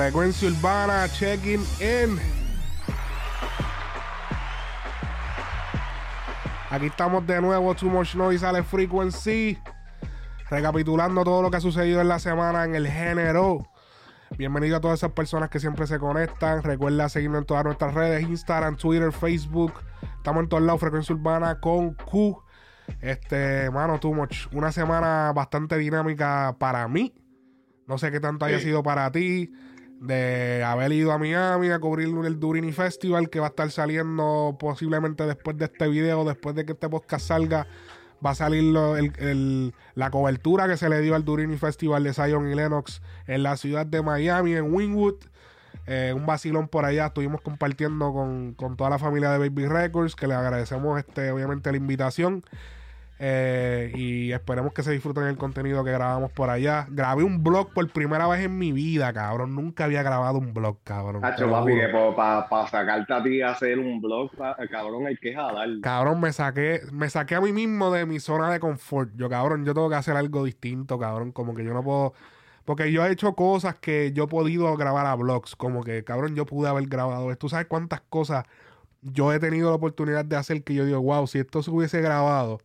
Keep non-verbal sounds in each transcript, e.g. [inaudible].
Frecuencia urbana, checking in. Aquí estamos de nuevo, Too Much Noise sale Frequency. Recapitulando todo lo que ha sucedido en la semana en el género. Bienvenido a todas esas personas que siempre se conectan. Recuerda seguirnos en todas nuestras redes: Instagram, Twitter, Facebook. Estamos en todos lados, Frecuencia Urbana con Q. Este, mano, too much. Una semana bastante dinámica para mí. No sé qué tanto haya sido para ti. De haber ido a Miami a cubrir el Durini Festival que va a estar saliendo posiblemente después de este video, después de que este podcast salga. Va a salir la cobertura que se le dio al Durini Festival de Zion y Lennox en la ciudad de Miami, en Wynwood. Eh, un vacilón por allá. Estuvimos compartiendo con, con, toda la familia de Baby Records, que le agradecemos este, obviamente la invitación. Eh, y esperemos que se disfruten el contenido que grabamos por allá. Grabé un blog por primera vez en mi vida, cabrón. Nunca había grabado un blog, cabrón. para sacarte a ti a hacer un blog, cabrón, hay que jalar. Cabrón, me saqué, me saqué a mí mismo de mi zona de confort. Yo, cabrón, yo tengo que hacer algo distinto, cabrón. Como que yo no puedo. Porque yo he hecho cosas que yo he podido grabar a blogs. Como que, cabrón, yo pude haber grabado. ¿Tú sabes cuántas cosas yo he tenido la oportunidad de hacer que yo digo, wow, si esto se hubiese grabado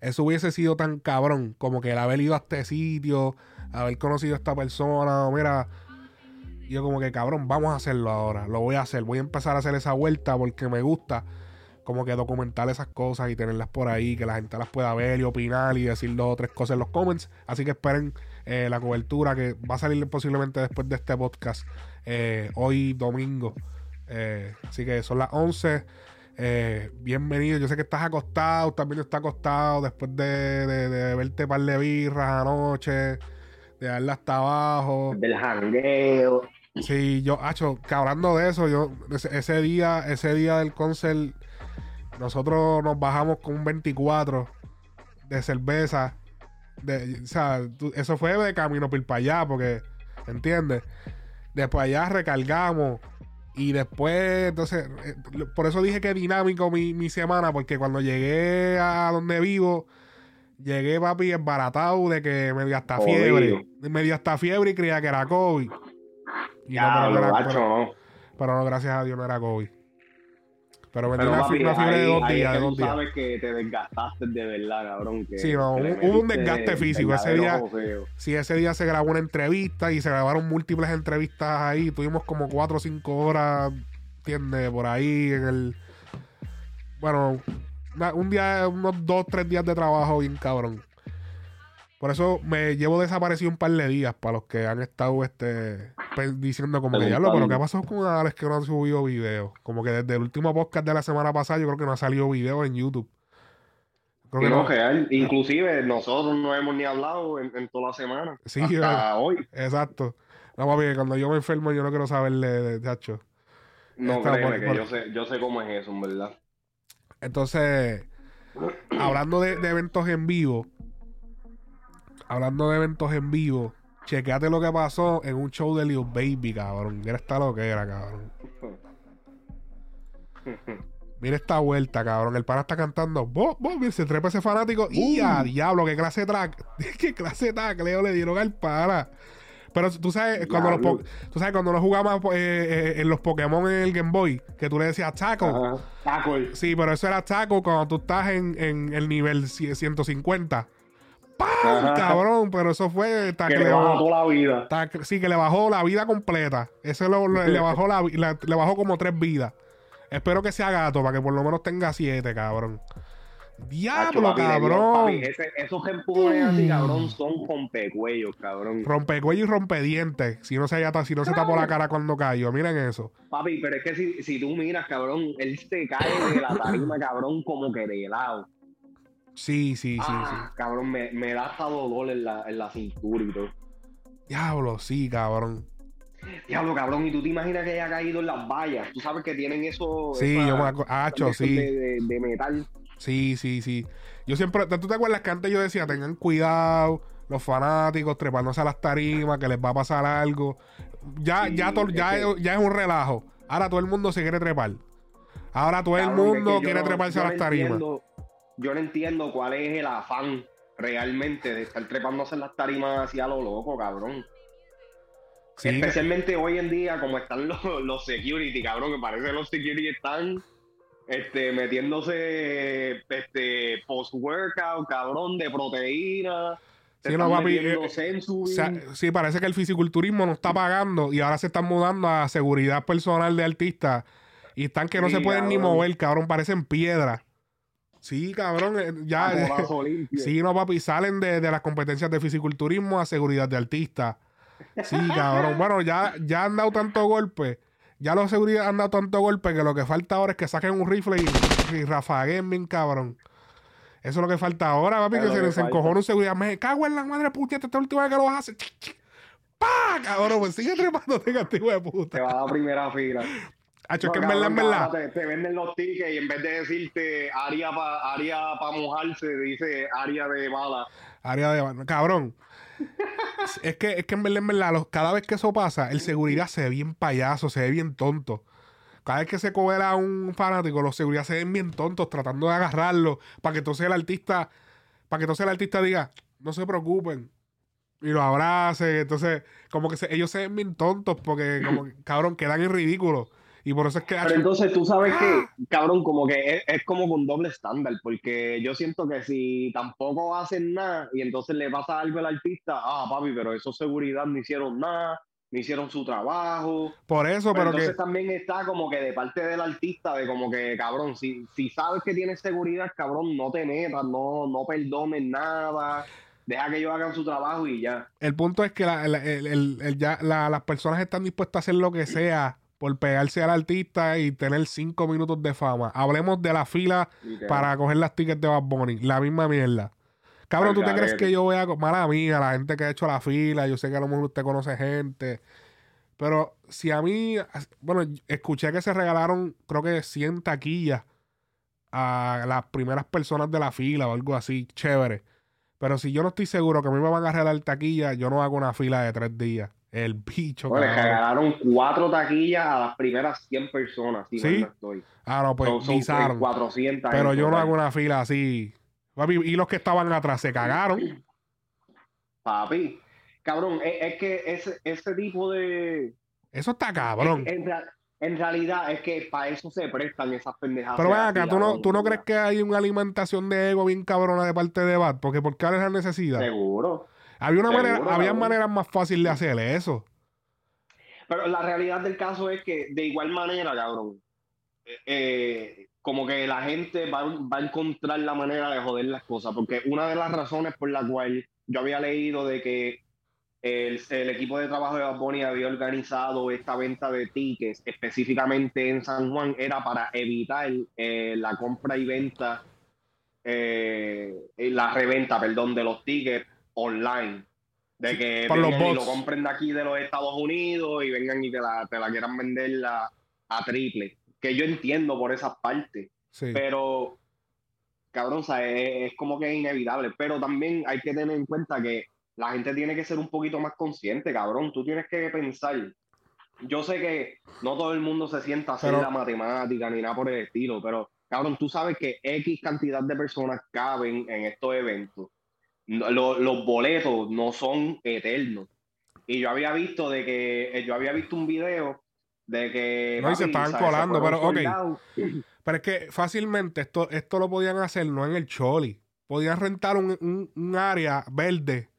eso hubiese sido tan cabrón como que el haber ido a este sitio, haber conocido a esta persona, o mira, yo como que cabrón, vamos a hacerlo ahora, lo voy a hacer, voy a empezar a hacer esa vuelta porque me gusta como que documentar esas cosas y tenerlas por ahí, que la gente las pueda ver y opinar y decir dos o tres cosas en los comments. Así que esperen eh, la cobertura que va a salir posiblemente después de este podcast, eh, hoy domingo. Eh, así que son las 11. Eh, bienvenido. Yo sé que estás acostado, también está acostado después de, de, verte par de birras anoche, de darle hasta abajo. Del jangueo. Sí, yo, hacho, que hablando de eso, yo, ese, día, ese día del concert, nosotros nos bajamos con un 24 de cerveza. De, o sea, eso fue de camino para allá, porque, ¿entiendes? Después allá recargamos y después, entonces, eh, por eso dije que dinámico mi, mi semana, porque cuando llegué a donde vivo, llegué, papi, embaratado de que me dio hasta fiebre. Me dio hasta fiebre y creía que era COVID. Y ya, no, pero, no. pero no, gracias a Dios no era COVID. Pero me dio una, fiebre de dos días. de dos días. sabes que te desgastaste de verdad, cabrón. Que sí, no, hubo un desgaste físico. Ese día, sí, ese día se grabó una entrevista y se grabaron múltiples entrevistas ahí. Tuvimos como cuatro o cinco horas, ¿entiendes? Por ahí en el. Bueno, un día, unos dos, tres días de trabajo bien cabrón. Por eso me llevo desaparecido un par de días para los que han estado este diciendo como que diablo, pero ¿qué pasó con Alex que no han subido video? Como que desde el último podcast de la semana pasada yo creo que no ha salido video en YouTube. Creo que no, real. Inclusive nosotros no hemos ni hablado en, toda la semana. Sí, hasta hoy. Exacto. No, papi, cuando yo me enfermo yo no quiero saberle de chacho. No, créeme, que yo sé, yo sé cómo es eso, en verdad. Entonces, hablando de eventos en vivo, hablando de eventos en vivo, chequeate lo que pasó en un show de Lil Baby, cabrón. Mira esta lo que era, cabrón. Mira esta vuelta, cabrón. El pana está cantando. Vos, vos, se trepa ese fanático. Y a diablo, qué clase de track. [laughs] qué clase de track, Leo, le dieron al pana. Pero tú sabes, cuando los tú sabes, cuando nos jugamos eh, eh, en los Pokémon en el Game Boy, que tú le decías taco. Taco. Sí, pero eso era taco cuando tú estás en, en el nivel 150. Cabrón, pero eso fue. Que, le bajó la vida. sí, que le bajó la vida completa. Eso le, bajó la, le bajó como tres vidas. Espero que sea gato para que por lo menos tenga siete, cabrón. Diablo, cabrón. esos empujones así, cabrón, son rompecuellos, cabrón. Rompecuellos y rompedientes. Si no se, si no se tapó la cara cuando cayó. Miren eso. Papi, pero es que si, si tú miras, cabrón, él se cae de la tarima, cabrón, como que de lado. Sí, sí, sí, ah, sí. Cabrón, me, me da hasta dolor en la, en la cintura y todo. Diablo, sí, cabrón. Diablo, cabrón, y tú te imaginas que haya caído en las vallas. Tú sabes que tienen eso. Sí, yo me acuerdo. sí. De, metal. Sí, sí, sí. Yo siempre. ¿Tú te acuerdas que antes yo decía, tengan cuidado, los fanáticos, trepándose a las tarimas, que les va a pasar algo? Ya, ya, ya, ya, es un relajo. Ahora todo el mundo se quiere trepar. Ahora todo el mundo quiere treparse a las tarimas yo no entiendo cuál es el afán realmente de estar trepándose en las tarimas así a lo loco, cabrón. Especialmente hoy en día, como están los, los security, cabrón, que parece que los security están este, metiéndose este, post-workout, cabrón, de proteína. Sí, no, papi, eh, sí, parece que el fisiculturismo no está pagando y ahora se están mudando a seguridad personal de artistas y están que no se pueden ni mover, cabrón, parecen piedra. Sí, cabrón, eh, ya. sí, no, papi, salen de, de, las competencias de fisiculturismo a seguridad de artistas. Sí, cabrón. bueno, ya, ya han dado tanto golpe. Ya los seguridad han dado tanto golpe que lo que falta ahora es que saquen un rifle y, y rafaguen bien, cabrón. Eso es lo que falta ahora, papi, que se les encojó un seguridad. Me cago en la madre puñeta, esta última vez que lo hace. ¡Pah! Cabrón, pues sigue trepando este castigo de puta. Te va a dar primera fila. Hacho, es que en verdad, en verdad. Te, venden los tickets y en vez de decirte área para área pa mojarse, dice área de bala. Área de bala. Cabrón. [laughs] es, que, es que en verdad, en verdad, cada vez que eso pasa, el seguridad se ve bien payaso, se ve bien tonto. Cada vez que se cobra a un fanático, los seguridad se ven bien tontos tratando de agarrarlo para que entonces el artista, para que entonces el artista diga, no se preocupen. Y lo abrace. Entonces, como que ellos se ven bien tontos porque, como, cabrón, quedan en ridículo. Y por eso es que... Pero entonces tú sabes que, ¡Ah! cabrón, como que es, como con doble estándar, porque yo siento que si tampoco hacen nada y entonces le pasa algo al artista, ah, papi, pero eso seguridad no hicieron nada, no hicieron su trabajo. Por eso, pero, entonces también está como que de parte del artista, de como que, cabrón, si, si sabes que tienes seguridad, cabrón, no te metas, no, no perdones nada. Deja que ellos hagan su trabajo y ya. El punto es que ya, las personas están dispuestas a hacer lo que sea por pegarse al artista y tener cinco minutos de fama. Hablemos de la fila para coger las tickets de Bad Bunny. La misma mierda. Cabrón, ¿tú te crees que yo voy a... Mala mía, la gente que ha hecho la fila, yo sé que a lo mejor usted conoce gente. Pero si a mí... Bueno, escuché que se regalaron, creo que 100 taquillas a las primeras personas de la fila o algo así, chévere. Pero si yo no estoy seguro que a mí me van a regalar taquillas, yo no hago una fila de tres días. El bicho. Bueno, le regalaron cuatro taquillas a las primeras 100 personas. sí. estoy. Ah, no, pues son, 400 Pero yo no hago una fila así y los que estaban atrás se cagaron. Papi, cabrón, es, que ese, ese, tipo de. Eso está cabrón. En, realidad es que para eso se prestan esas pendejadas. Pero ven acá, ¿tú no, ¿tú no crees que hay una alimentación de ego bien cabrona de parte de Bat? Porque ¿por qué es la necesidad? Seguro. Había una manera, había maneras más fáciles de hacer eso. Pero la realidad del caso es que de igual manera, cabrón, eh, eh como que la gente va, a encontrar la manera de joder las cosas, porque una de las razones por la cual yo había leído de que el, equipo de trabajo de Bad había organizado esta venta de tickets específicamente en San Juan era para evitar eh, la compra y venta, eh, la reventa, perdón, de los tickets online. De que lo compren de aquí de los Estados Unidos y vengan y te la, te la quieran vender a triple que yo entiendo por esas partes. Pero, cabrón, o es, como que es inevitable. Pero también hay que tener en cuenta que la gente tiene que ser un poquito más consciente, cabrón. Tú tienes que pensar. Yo sé que no todo el mundo se sienta a hacer la matemática ni nada por el estilo, pero, cabrón, tú sabes que X cantidad de personas caben en estos eventos. Los boletos no son eternos. Y yo había visto de que eh, yo había visto un video de que... No, y se estaban colando, pero ok. [clears throat] Pero es que fácilmente esto, esto lo podían hacer no en el Choli. Podían rentar un, un, área verde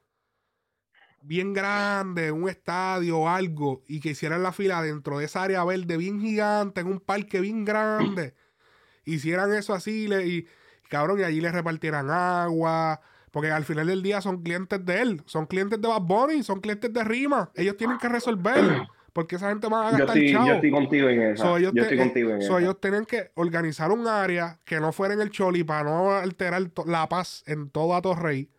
bien grande, un estadio o algo, y que hicieran la fila dentro de esa área verde bien gigante, en un parque bien grande. [clears throat] Hicieran eso así y, y, cabrón, y allí le repartieran agua. Porque al final del día son clientes de él, son clientes de Bad Bunny, son clientes de Rima. Ellos tienen que resolver. [clears throat] Porque esa gente va a gastar yo estoy, Yo estoy contigo en eso. yo estoy contigo en eso. ellos tenían que organizar un área que no fuera en el Choli para no alterar la paz en todo Torrey.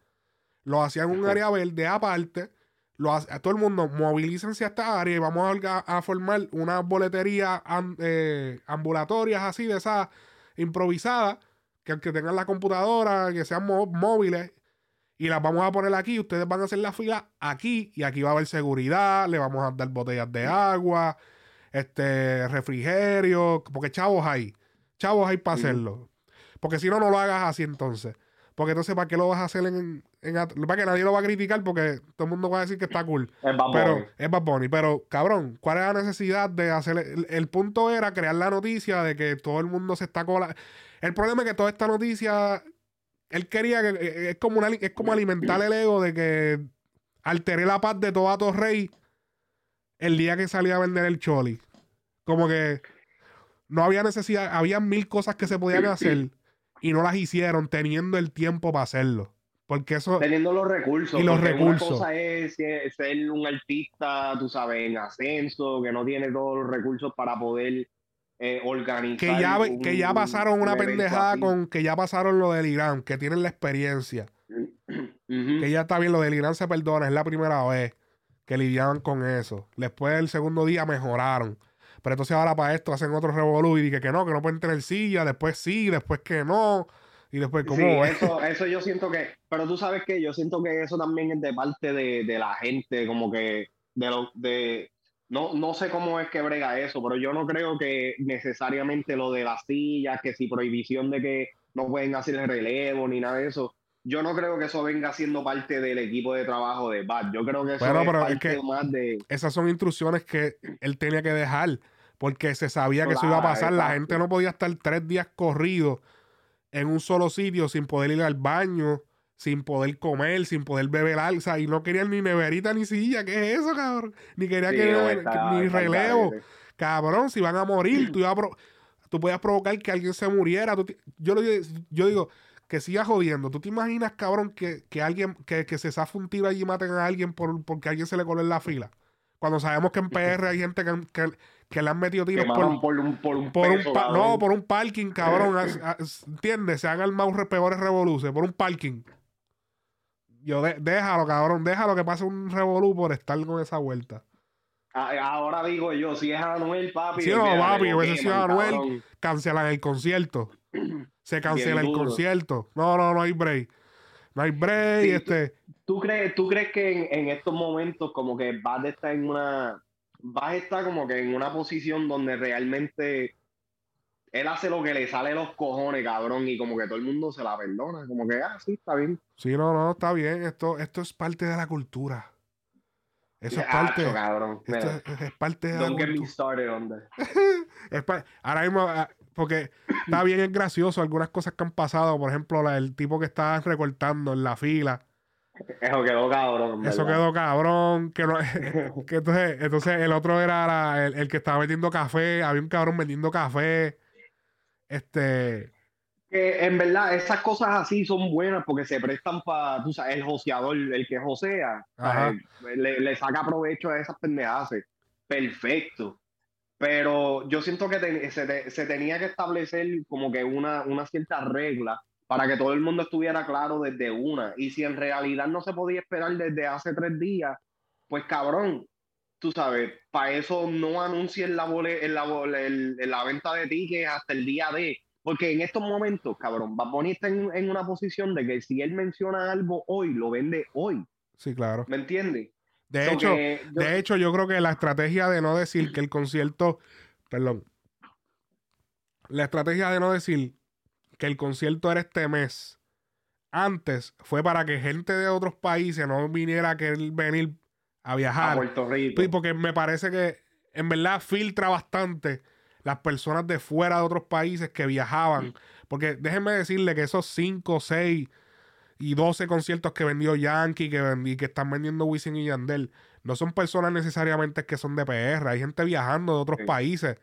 Lo hacían un área verde aparte. Lo a todo el mundo, movilícense a esta área y vamos a, formar unas boleterías eh, ambulatorias así, de esas improvisadas, que, que tengan la computadora, que sean móviles y las vamos a poner aquí. Ustedes van a hacer la fila aquí y aquí va a haber seguridad. Le vamos a dar botellas de agua, este refrigerio, porque chavos hay. Chavos hay para hacerlo. Porque si no, no lo hagas así entonces. Porque entonces, ¿para qué lo vas a hacer en, en Para que nadie lo va a criticar porque todo el mundo va a decir que está cool. Es Bad Pero es Bad Bunny. Pero, cabrón, ¿cuál es la necesidad de hacer? El, el punto era crear la noticia de que todo el mundo se está cola. El problema es que toda esta noticia. Él quería que. eh, Es como, una, es como alimentar el ego de que alteré la paz de todo Rey el día que salía a vender el Choli. Como que no había necesidad. Había mil cosas que se podían hacer y no las hicieron teniendo el tiempo para hacerlo. Porque eso. Teniendo los recursos. Y los recursos. Una cosa es ser un artista, tú sabes, en ascenso, que no tiene todos los recursos para poder eh, organizar. que ya, un- que ya pasaron un una pendejada con que ya pasaron lo del Irán, que tienen la experiencia, que ya está bien, lo del Irán se perdona, es la primera vez que lidiaban con eso. Después del segundo día mejoraron. Pero entonces ahora para esto hacen otro revolú y dije que no, que no pueden tener silla, después sí, después que no, y después cómo es. eso, eso yo siento que, pero tú sabes que yo siento que eso también es de parte de, de la gente, como que de lo, de, no, no sé cómo es que brega eso, pero yo no creo que necesariamente lo de las sillas, que si prohibición de que no pueden hacer el relevo ni nada de eso, yo no creo que eso venga siendo parte del equipo de trabajo de BAT. Yo creo que eso Bueno, es pero es parte que- más de... Esas son instrucciones que él tenía que dejar, porque se sabía que eso iba a pasar. La gente no podía estar tres días corridos en un solo sitio sin poder ir al baño, sin poder comer, sin poder beber alza, y no querían ni neverita ni silla. ¿Qué es eso, cabrón? Ni quería Sí, que no, que- está- ni está relevo. Cabrón, si van a morir, [clears throat] tú, ibas a tú podías provocar que alguien se muriera. tú yo, lo- yo digo que siga jodiendo. ¿Tú te imaginas, cabrón, que, que alguien, que, que se zafe un tiro allí y maten a alguien por, porque alguien se le coló en la fila? Cuando sabemos que en [clears throat] PR hay gente que, que- que le han metido tiros por, un, por un por un pa- no, por un parking, cabrón. [clears throat] ¿Entiendes? Se han armado re- peores revoluciones por un parking. Yo, de- déjalo, cabrón, déjalo que pase un revolú por estar con esa vuelta. Ah, Ahora digo yo, si es Anuel, papi. Sí, no, papi, hubiese sido Anuel. Cancelan el concierto. [clears throat] Se cancela el concierto. No, no, no hay break. No hay break. Sí, este. ¿Tú crees, ¿Tú crees que en, en estos momentos como que vas a estar en una, vas a estar como que en una posición donde realmente él hace lo que le sale los cojones, cabrón, y como que todo el mundo se la perdona, como que, ah, sí, está bien. Sí, no, no, está bien. Esto, esto es parte de la cultura. Eso es Acho, parte. cabrón. Esto Mira, es, es parte de la don't get me started on that. [laughs] Ahora mismo, ah, porque está bien, es gracioso algunas cosas que han pasado. Por ejemplo, la- el tipo que estaba recortando en la fila. Eso quedó cabrón. Eso ¿verdad? quedó cabrón. Que no, [laughs] que entonces, entonces el otro era la- el, el que estaba vendiendo café. Había un cabrón vendiendo café. Este. Que en verdad esas cosas así son buenas porque se prestan para, tú sabes, el joseador, el que josea, le, le saca provecho a esas pendejadas. Perfecto. Pero yo siento que te- se, te- se tenía que establecer como que una, una cierta regla para que todo el mundo estuviera claro desde una. Y si en realidad no se podía esperar desde hace tres días, pues cabrón, tú sabes, para eso no anuncien la, bole- en la, bole- el- en la venta de tickets hasta el día de. Porque en estos momentos, cabrón, Bad Bunny está en, en una posición de que si él menciona algo hoy, lo vende hoy. Sí, claro. ¿Me entiendes? De So hecho, que yo- de hecho, yo creo que la estrategia de no decir que el concierto. Perdón. La estrategia de no decir que el concierto era este mes. Antes fue para que gente de otros países no viniera a querer venir a a viajar. Puerto Rico. Sí, porque me parece que en verdad filtra bastante las personas de fuera de otros países que viajaban. Porque déjenme decirle que esos 5, 6 y 12 conciertos que vendió Yankee que y que están vendiendo Wisin y Yandel, no son personas necesariamente que son de PR. Hay gente viajando de otros Sí. países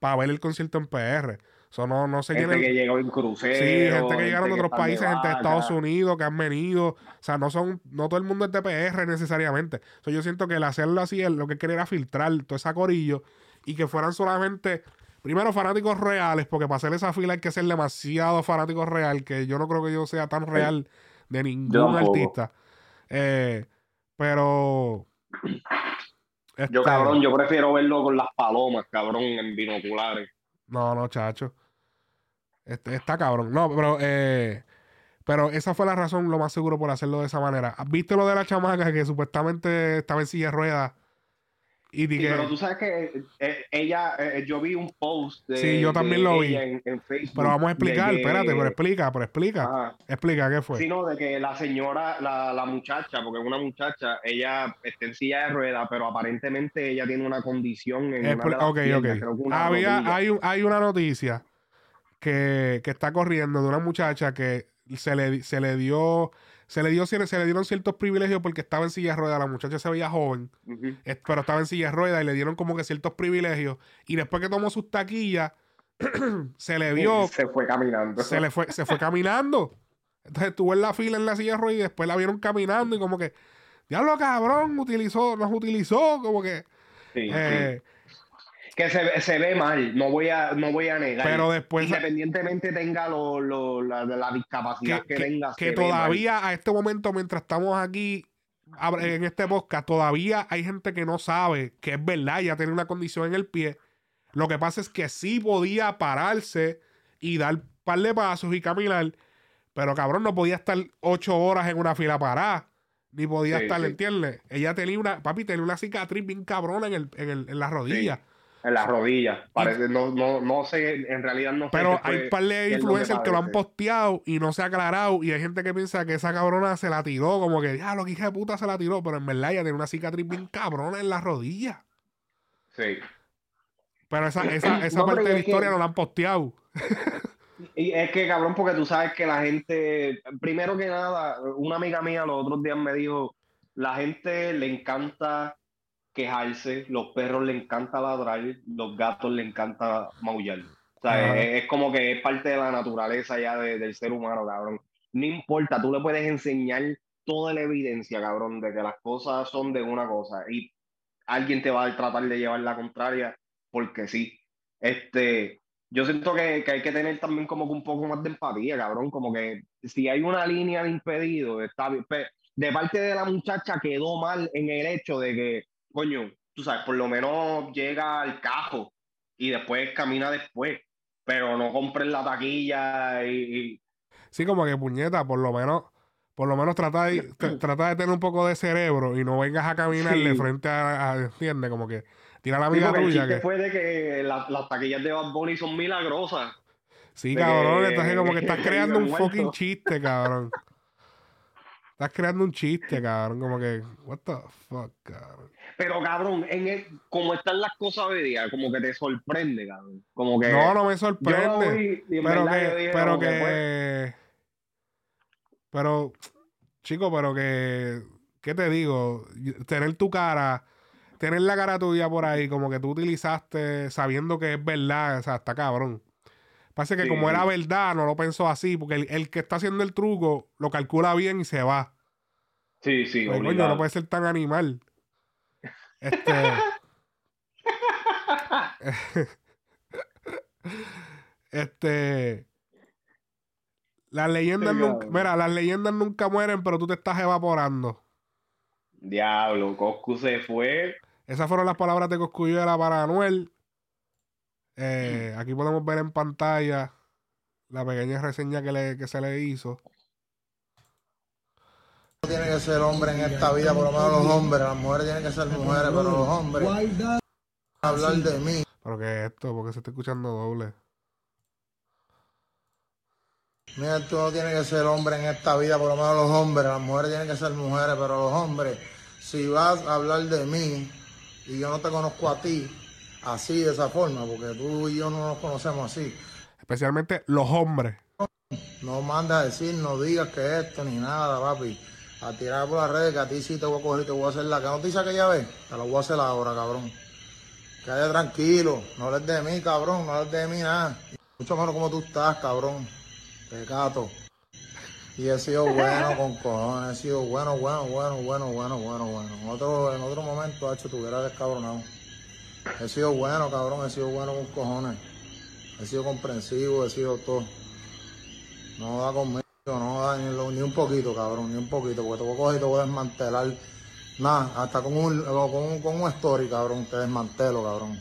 para ver el concierto en PR. Eso no, no se gente que llegó en crucero. Sí, gente que llegaron de otros países, gente de. Estados Unidos, que han venido. O sea, no son, no todo el mundo es de PR necesariamente. O sea, yo siento que el hacerlo así, lo que quería era filtrar todo ese corillo y que fueran solamente, primero, fanáticos reales, porque para hacer esa fila hay que ser demasiado fanático real, que yo no creo que yo sea tan real de ningún artista. Eh, pero. Yo, este, cabrón, yo prefiero verlo con las palomas, cabrón, en binoculares. No, no, chacho. Este, está cabrón. No, pero, eh, pero esa fue la razón, lo más seguro, por hacerlo de esa manera. ¿Viste lo de la chamaca que supuestamente estaba en silla de ruedas Y Sí, pero tú sabes que eh, ella, eh, yo vi un post de, Sí, yo también de lo vi. En, en Facebook. pero vamos a explicar, que- espérate, pero explica, pero explica. Ajá. Explica qué fue. Sino de que la señora, la, la muchacha, porque es una muchacha, ella está en silla de ruedas, pero aparentemente ella tiene una condición en una de las ok, piernas, ok. creo que una Había, hay, hay una noticia que, que está corriendo de una muchacha que se le, se le dio, se le dio, se le, dieron ciertos privilegios porque estaba en silla de ruedas. La muchacha se veía joven, pero estaba en silla de ruedas y le dieron como que ciertos privilegios. Y después que tomó sus taquillas, [clears throat] se le vio, Se fue caminando. se le fue, se fue caminando. Entonces estuvo en la fila en la silla de ruedas y después la vieron caminando y como que, diablo cabrón, utilizó, nos utilizó, como que, Sí, sí. Que se, ve- se ve mal, no voy a, no voy a negar. pero después Independientemente tenga lo, lo- la, la discapacidad que, que, que- tenga. que todavía a este momento, mientras estamos aquí en este podcast, todavía hay gente que no sabe que es verdad, ya tiene una condición en el pie. Lo que pasa es que sí podía pararse y dar un par de pasos y caminar, pero cabrón, no podía estar ocho horas en una fila parada. Ni podía Sí, estar, sí. ¿entiendes? Ella tenía una, papi, tenía una cicatriz bien cabrona en, el, en, el- en la rodilla. En las rodillas. Parece, no, no, no sé, en realidad no sé. Pero fue- hay un par de influencers que lo han posteado y no se ha aclarado. Y hay gente que piensa que esa cabrona se la tiró, como que, ya, lo que hija de puta se la tiró. Pero en verdad ella tiene una cicatriz bien cabrona en la rodilla. Sí. Pero esa, esa, [clears throat] esa No, pero parte de la que- historia no la han posteado. [laughs] Y es que, cabrón, porque tú sabes que la gente, primero que nada, una amiga mía los otros días me dijo, la gente le encanta quejarse, los perros le encanta ladrar, los gatos le encanta maullar. O sea, Ajá. es, es como que es parte de la naturaleza ya de- del ser humano, cabrón. No importa, tú le puedes enseñar toda la evidencia, cabrón, de que las cosas son de una cosa y alguien te va a tratar de llevar la contraria porque sí. Este, yo siento que, que hay que tener también como que un poco más de empatía, cabrón, como que si hay una línea de impedido, está bien. De parte de la muchacha quedó mal en el hecho de que, coño, tú sabes, por lo menos llega al cajo y después camina después, pero no compres la taquilla y, Sí, como que puñeta, por lo menos, por lo menos trata de, [clears throat] trata de tener un poco de cerebro y no vengas a caminarle Sí. frente a, a- ¿entiendes? Como que tira la Sí, amiga el tuya que. fue de que la- las taquillas de Bad Bunny son milagrosas. Sí, cabrón, entonces como que estás [laughs] creando un fucking chiste, cabrón. Estás creando un chiste, cabrón, como que, what the fuck, cabrón. Pero cabrón, en el, como están las cosas hoy día, como que te sorprende, cabrón. Como que No, no me sorprende. vi pero que, dije pero que, pues, pero, chico, pero que, ¿qué te digo? Tener tu cara, tener la cara tuya por ahí, como que tú utilizaste sabiendo que es verdad, o sea, está cabrón. Parece que Sí, como era verdad, no lo pensó así, porque el, el que está haciendo el truco lo calcula bien y se va. Sí, sí, Ay, coño, obligado. no puede ser tan animal. Este. este. Las leyendas Sí, nunca. Mira, las leyendas nunca mueren, pero tú te estás evaporando. Diablo, Coscu se fue. Esas fueron las palabras de Coscuyuela para Anuel. Eh, aquí podemos ver en pantalla la pequeña reseña que, le- que se le hizo. Tiene que ser hombre en esta vida, por lo menos los hombres. Las mujeres tienen que ser mujeres, pero los hombres. Hablar de mí. Pero que esto, porque se está escuchando doble. Mira, tú no tienes que ser hombre en esta vida, por lo menos los hombres. Las mujeres tienen que ser mujeres, pero los hombres, si vas a hablar de mí y yo no te conozco a ti así, de esa forma, porque tú y yo no nos conocemos así, Especialmente los hombres. no mandas a decir, no digas que esto ni nada, papi. A tirar por las redes que a ti sí te voy a coger y te voy a hacer la que noticia que ya ves, te la voy a hacer ahora, cabrón. Quédate tranquilo, no hables de mí, cabrón, no hables de mí nada. Mucho menos como tú estás, cabrón. Pecato. Y he sido bueno con cojones, he sido bueno, bueno, bueno, bueno, bueno, bueno, bueno. En otro, en otro momento, hecho, tuviera descabronado. He sido bueno, cabrón, he sido bueno con cojones. He sido comprensivo, he sido todo. No da conmigo, no da ni, un poquito, cabrón, ni un poquito, porque te voy a coger y te voy a desmantelar. Nada, hasta con un, con un, con un story, cabrón, te desmantelo, cabrón.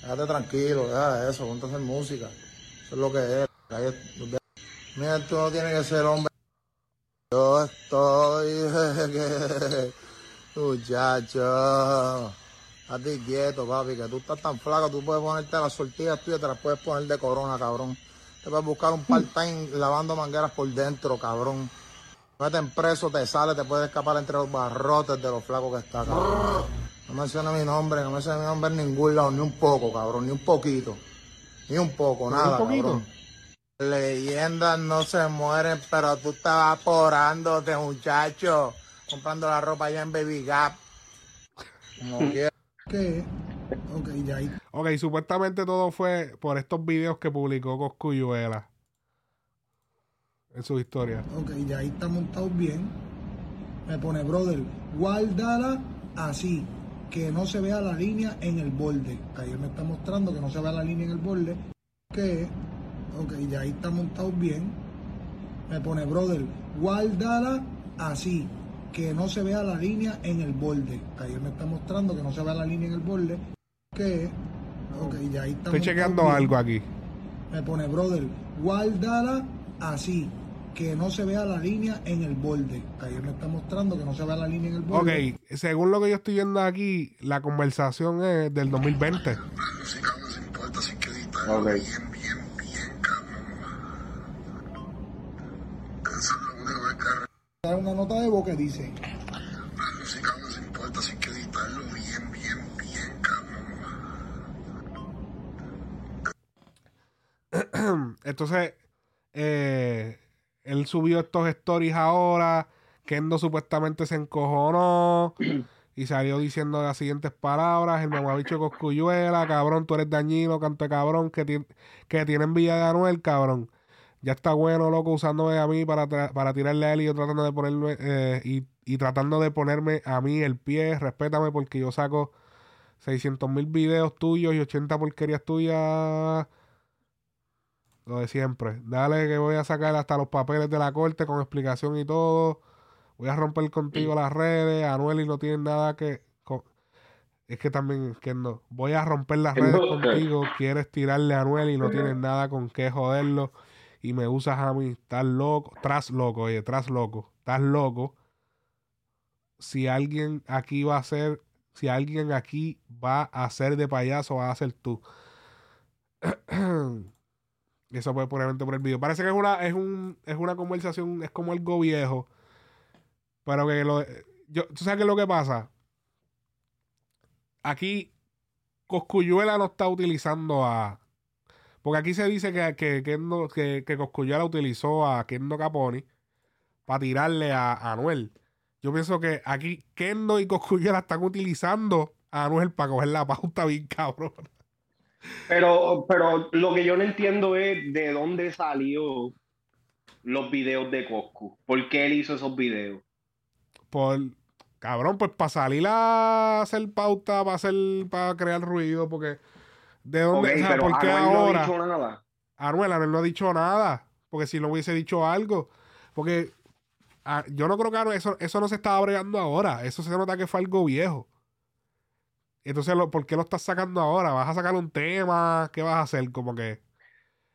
Déjate tranquilo, deja eso, ponte a hacer música. Eso es lo que es. Mira, tú no tienes que ser hombre. Yo estoy, muchacho. ti quieto, papi, que tú estás tan flaco, tú puedes ponerte las sortillas tuyas, te las puedes poner de corona, cabrón. Te puedes buscar un part-time lavando mangueras por dentro, cabrón. Meten preso, te sale, te puedes escapar entre los barrotes de los flacos que está, cabrón. No menciones mi nombre, no menciones mi nombre en ningún lado, ni un poco, cabrón, ni un poquito. Ni un poco, nada, un poquito? cabrón. Leyendas no se mueren, pero tú estabas porándote, muchacho. Comprando la ropa allá en Baby Gap. Como [laughs] quieras. ¿Qué? Ok, ya ahí, Ok, supuestamente todo fue por estos videos que publicó Coscuyuela en su historia. ok, ya ahí está montado bien. Me pone, brother, guárdala así, que no se vea la línea en el borde. Ayer me está mostrando que no se vea la línea en el borde. ¿Qué? Ok, ya ahí está montado bien. Me pone, brother, guárdala así, que no se vea la línea en el borde. Ayer me está mostrando que no se vea la línea en el borde. ¿Qué? Ok, ya ahí Estoy chequeando bien. algo aquí. Me pone, brother, guárdala así, que no se vea la línea en el borde. Ayer me está mostrando que no se vea la línea en el borde. Ok, según lo que yo estoy viendo aquí, la conversación es del 2020. música no se importa sin que editarlo Ok. bien, bien, bien, cabrón. Eso es lo único que carga. Dar una nota de voz que dice, La música no se importa sin que editarlo bien, bien, bien, cabrón. [clears throat] Entonces, eh, él subió estos stories ahora. Kendo supuestamente se encojonó [clears throat] y salió diciendo las siguientes palabras: El mamabicho Coscuyuela, cabrón, tú eres dañino, canto de cabrón, que, ti- que tiene envidia de Anuel, cabrón. Ya está bueno, loco, usándome a mí para, para tirarle a él y yo tratando de ponerme eh, y, y tratando de ponerme a mí el pie. Respétame porque yo saco 600 mil videos tuyos y 80 porquerías tuyas. Lo de siempre. Dale que voy a sacar hasta los papeles de la corte con explicación y todo. Voy a romper contigo las redes. Anuel y no tiene nada que... Es que también, que no. Voy a romper las redes No. contigo. Quieres tirarle a Anuel y no tienes nada con qué joderlo. Y me usas a mí. Estás loco. Tras loco, oye, tras loco. Estás loco. Si alguien aquí va a ser... Si alguien aquí va a ser de payaso, va a ser tú. [clears throat] Eso fue puramente por el video. Parece que es una, es un, es una conversación, es como algo viejo. Pero que lo. Yo, ¿Tú sabes qué es lo que pasa? Aquí Coscuyuela no está utilizando a. Porque aquí se dice que, que, Kendo- que, que Coscuyuela utilizó a Kendo Caponi para tirarle a, a Anuel. Yo pienso que aquí Kendo y Coscuyuela están utilizando a Anuel para coger la pauta bien cabrón. Pero, pero lo que yo no entiendo es de dónde salió los videos de Coscu. ¿Por qué él hizo esos videos? por cabrón, pues para salir a hacer pauta, para hacer, para crear ruido, porque de dónde, o sea, pero ¿por qué Anuel no ahora? ha dicho nada. Anuel, Anuel no ha dicho nada, porque si no hubiese dicho algo, porque ah, yo no creo que Anuel- eso, eso no se estaba bregando ahora, eso se nota que fue algo viejo. Entonces, lo- ¿por qué lo estás sacando ahora? ¿Vas a sacar un tema? ¿Qué vas a hacer? Como que,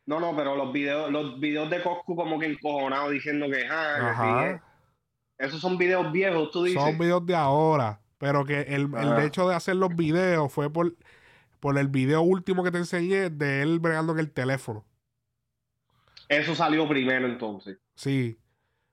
No, no, pero los videos, los videos de Coscu como que encojonado diciendo que, ah, ajá, eh. esos son videos viejos, tú dices. son videos de ahora, pero que el, el hecho de hacer los videos fue por, por el video último que te enseñé de él bregando en el teléfono. Eso salió primero entonces. Sí.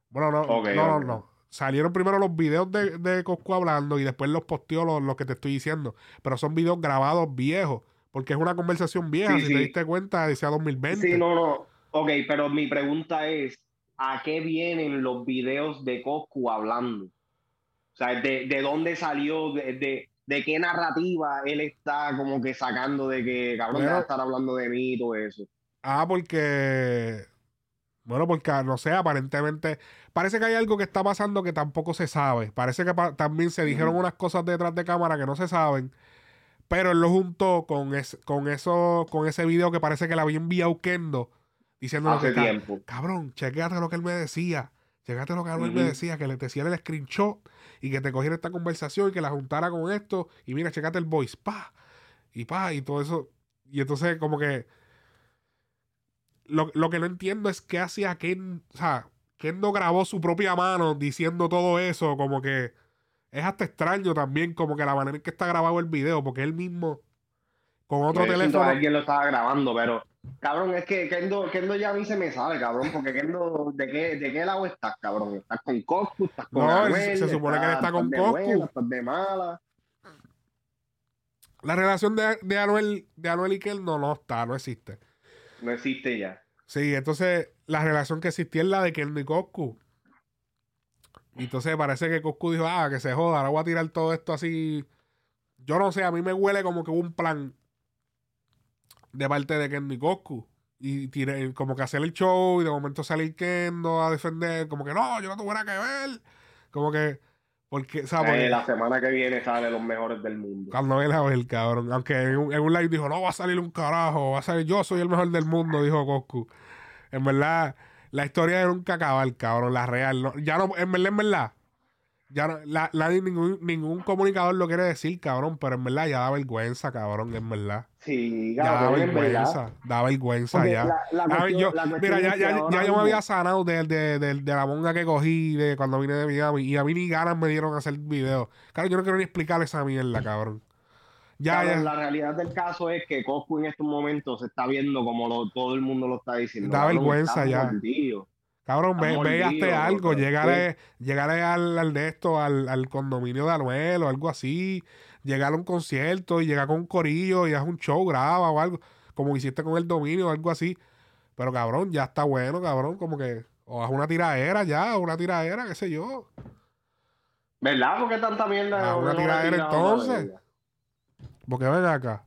Bueno, no, no, no, no. Salieron primero los videos de, de Coscu hablando y después los posteó los, los que te estoy diciendo. Pero son videos grabados viejos. Porque es una conversación vieja. Sí, si sí. te diste cuenta, decía 2020. Sí, no, no. Ok, pero mi pregunta es, ¿a qué vienen los videos de Coscu hablando? O sea, ¿de, de dónde salió? De, de, de qué narrativa él está como que sacando de que, cabrón, Bueno. deja de estar hablando de mí y todo eso? Ah, porque. Bueno, porque no sé, aparentemente. Parece que hay algo que está pasando que tampoco se sabe. Parece que pa- también se dijeron unas cosas detrás de cámara que no se saben. Pero él lo juntó con, es- con, eso, con ese video que parece que le había enviado Kendo. Diciendo Hace que, tiempo. cabrón, chequéate lo que él me decía. Chequéate lo que Anuel me decía, que le te hiciera el screenshot y que te cogiera esta conversación y que la juntara con esto. Y mira, checate el voice, pa. Y pa, y todo eso. Y entonces, como que. Lo, lo que no entiendo es qué hacía Ken. O sea, Ken no grabó su propia mano diciendo todo eso, como que. es hasta extraño también como que la manera en que está grabado el video, porque él mismo con otro Yo que teléfono. Alguien lo estaba grabando, pero cabrón, es que Kendo, Kendo ya a mí se me sale, cabrón, porque Kendo, ¿de qué, de qué lado estás, cabrón? ¿Estás con Coscu? ¿Estás con No, se supone que él está con de Coscu. buena, ¿Estás de mala? La relación de, de Anuel, de Anuel y Kel no, no está, no existe. No existe ya. Sí, entonces la relación que existía es la de Kel y Coscu. Entonces parece que Coscu dijo, ah, que se joda, ahora voy a tirar todo esto así. Yo no sé, a mí me huele como que hubo un plan de parte de Kendo y Coscu. Y como que hacer el show y de momento salir Kendo a defender, como que no, yo no tuve nada que ver. Como que, porque, ¿sabes? Eh, la semana que viene sale los mejores del mundo. Cuando él a ver, cabrón. Aunque en un, en un live dijo, no va a salir un carajo, va a salir yo soy el mejor del mundo, dijo Coscu. En verdad, la historia de nunca acabar, cabrón, la real. no- ya no, en verdad, en verdad. Ya no, la, la- ningún, ningún comunicador lo quiere decir, cabrón, pero en verdad ya da vergüenza, cabrón, en verdad. Sí, Ya da cabrón, en verdad. vergüenza, da vergüenza Porque ya. la- la ver, yo- mira, ya, ya, ya yo me había sanado de, de, de, de la monga que cogí de cuando vine de Miami y a mí ni ganas me dieron a hacer videos. Claro, yo no quiero ni explicar esa mierda, cabrón. Ya, ya. La realidad del caso es que Coscu en estos momentos se está viendo como lo- todo el mundo lo está diciendo. Da vergüenza ya. mordido. Cabrón, ve, ve y hazte algo, loco. llegale, llegale al, al de esto, al, al condominio de Anuel o algo así, llegar a un concierto y llegar con un corillo y haz un show, graba o algo, como hiciste con el dominio o algo así. Pero cabrón, ya está bueno, cabrón, como que, o haz una tiradera ya, una tiradera, qué sé yo. ¿Verdad? ¿Por qué tanta mierda? Ah, una tiradera entonces. Porque ven acá.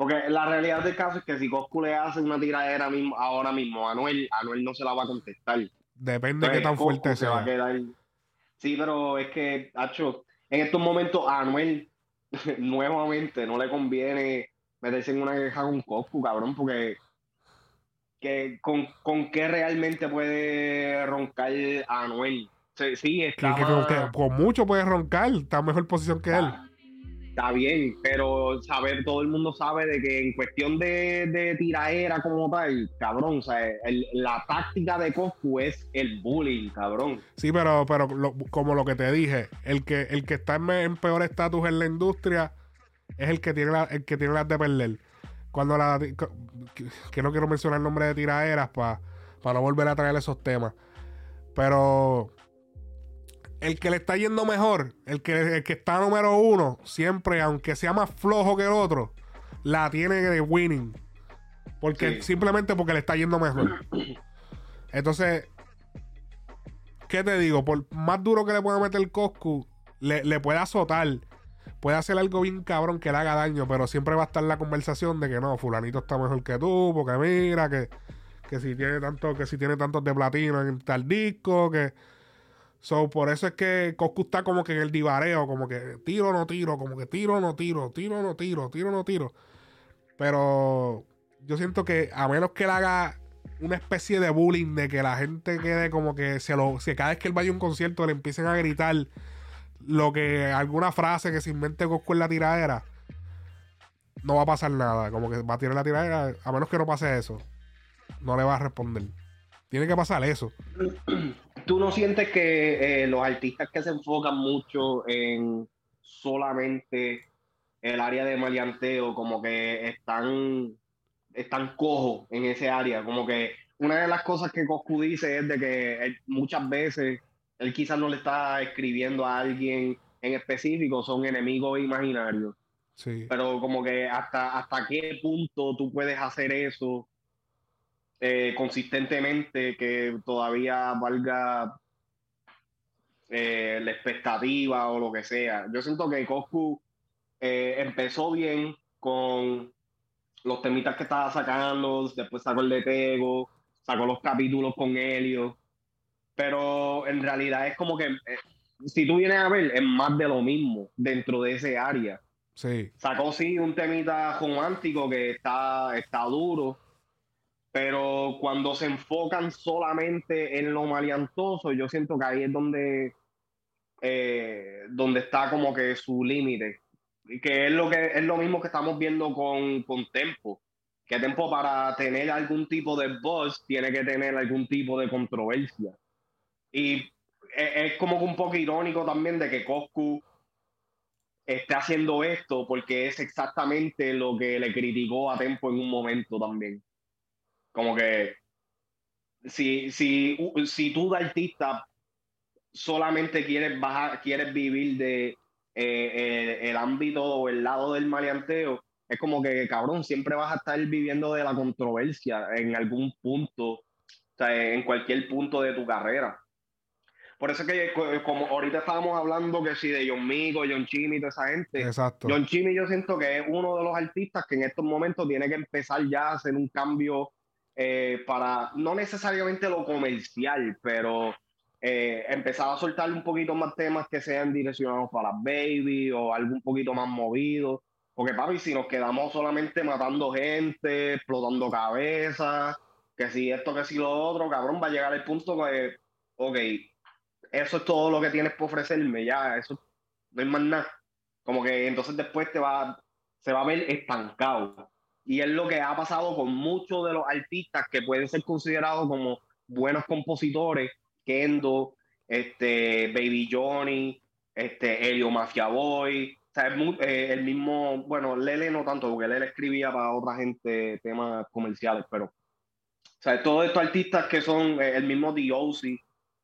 Porque la realidad del caso es que si Coscu le hace una tiradera mismo, ahora mismo a Anuel, Anuel no se la va a contestar. Depende de qué tan Coscu fuerte se va a sea. quedar. Sí, pero es que, Hacho, en estos momentos a Anuel [laughs] nuevamente no le conviene meterse en una queja con Coscu, cabrón, porque que, con, con qué realmente puede roncar a Anuel. Sí, sí, está, que- más- que con mucho puede roncar, está en mejor posición que él. Está bien, pero saber, todo el mundo sabe de que en cuestión de, de tiraera como tal, cabrón, o sea, la táctica de Coscu es el bullying, cabrón. Sí, pero, pero como lo que te dije, el que, el que está en, peor estatus en la industria es el que tiene la- el que tiene las de perder. Cuando la que, no quiero mencionar el nombre de tiraderas para no volver a traer esos temas. Pero el que le está yendo mejor, el que, el que está número uno, siempre, aunque sea más flojo que el otro, la tiene de winning. Porque Sí. simplemente porque le está yendo mejor. [clears throat] Entonces, ¿qué te digo? Por más duro que le pueda meter el Coscu, le, le puede azotar. Puede hacer algo bien cabrón que le haga daño, pero siempre va a estar la conversación de que no, fulanito está mejor que tú, porque mira, que, que si tiene tanto, que si tiene tantos de platino en tal disco, que. So, por eso es que Coscu está como que en el divareo, como que tiro no tiro, como que tiro no tiro, tiro no tiro, tiro no tiro. Pero yo siento que a menos que él haga una especie de bullying de que la gente quede como que se lo, si cada vez que él vaya a un concierto le empiecen a gritar lo que alguna frase que se invente Coscu en la tiradera, no va a pasar nada. Como que va a tirar la tiradera, a menos que no pase eso, no le va a responder. Tiene que pasar eso. [clears throat] ¿Tú no sientes que eh, los artistas que se enfocan mucho en solamente el área de maleanteo, como que están, están cojos en ese área? Como que una de las cosas que Coscu dice es de que él- muchas veces él quizás no le está escribiendo a alguien en específico, son enemigos imaginarios. Sí. Pero como que hasta, hasta qué punto tú puedes hacer eso eh, consistentemente que todavía valga eh, la expectativa o lo que sea. Yo siento que Coscu eh, empezó bien con los temitas que estaba sacando, después sacó el de Tego, sacó los capítulos con Helio, pero en realidad es como que, eh, si tú vienes a ver, es más de lo mismo dentro de ese área Sí. sacó sí un temita romántico que está, está duro, pero cuando se enfocan solamente en lo maleantoso, yo siento que ahí es donde, eh, donde está como que su límite. Que es lo que es lo mismo que estamos viendo con, con Tempo. Que Tempo para tener algún tipo de buzz tiene que tener algún tipo de controversia. Y es, como que un poco irónico también de que Coscu esté haciendo esto porque es exactamente lo que le criticó a Tempo en un momento también. Como que si, si, si tú de artista solamente quieres bajar, quieres vivir de eh, eh, el ámbito o el lado del maleanteo, es como que, cabrón, siempre vas a estar viviendo de la controversia en algún punto, o sea, en cualquier punto de tu carrera. Por eso es que, como ahorita estábamos hablando que si de John Mico, John Chimmy, toda esa gente. Exacto. John Chimmy yo siento que es uno de los artistas que en estos momentos tiene que empezar ya a hacer un cambio eh, para, no necesariamente lo comercial, pero eh, empezar a soltar un poquito más temas que sean direccionados para baby o algo un poquito más movido. Porque, papi, si nos quedamos solamente matando gente, explotando cabezas, que si esto, que si lo otro, cabrón, va a llegar el punto que, ok, eso es todo lo que tienes por ofrecerme, ya, eso no hay más nada. Como que entonces después te va, se va a ver estancado. Y es lo que ha pasado con muchos de los artistas que pueden ser considerados como buenos compositores, Kendo, este, Baby Johnny, este, Elio Mafia Boy, eh, el mismo, bueno, Lele no tanto, porque Lele escribía para otra gente temas comerciales, pero, o sea, todos estos artistas que son eh, el mismo D.O.C.,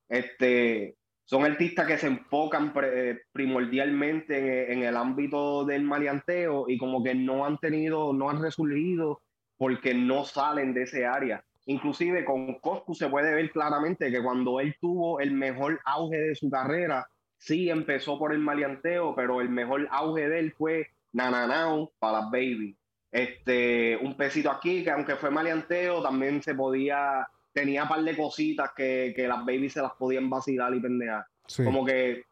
este, son artistas que se enfocan eh, primordialmente en, el ámbito del maleanteo y como que no han tenido, no han resurgido porque no salen de ese área. Inclusive con Coscu se puede ver claramente que cuando él tuvo el mejor auge de su carrera, sí empezó por el maleanteo, pero el mejor auge de él fue Nananao para baby. Este, un pesito aquí, que aunque fue maleanteo, también se podía, tenía un par de cositas que, las baby se las podían vacilar y pendejar. Como que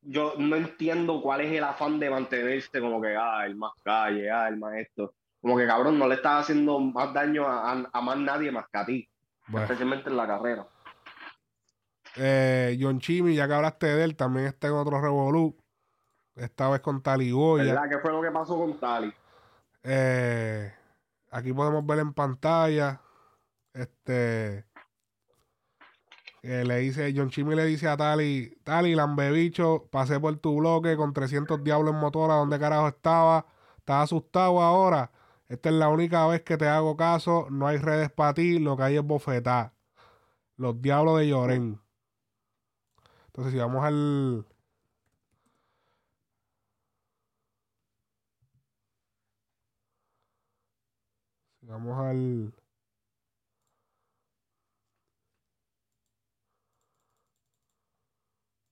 yo no entiendo cuál es el afán de mantenerse como que, ah, el más calle, ah, el más esto. Como que cabrón, no le estás haciendo más daño a, más nadie más que a ti. Especialmente en la carrera. Eh, John Chimmy, ya que hablaste de él, también está en otro revolú. Esta vez con Tali Goya. ¿Verdad? ¿Qué fue lo que pasó con Tali? Eh, aquí podemos ver en pantalla. Este. le dice, John Chimmy le dice a Tali, Tali, lambebicho, pasé por tu bloque con 300 diablos en motora, ¿dónde carajo estaba? ¿Estás asustado ahora? Esta es la única vez que te hago caso, no hay redes para ti, lo que hay es bofetá. Los diablos de Lloren. Entonces, si vamos al. Si vamos al.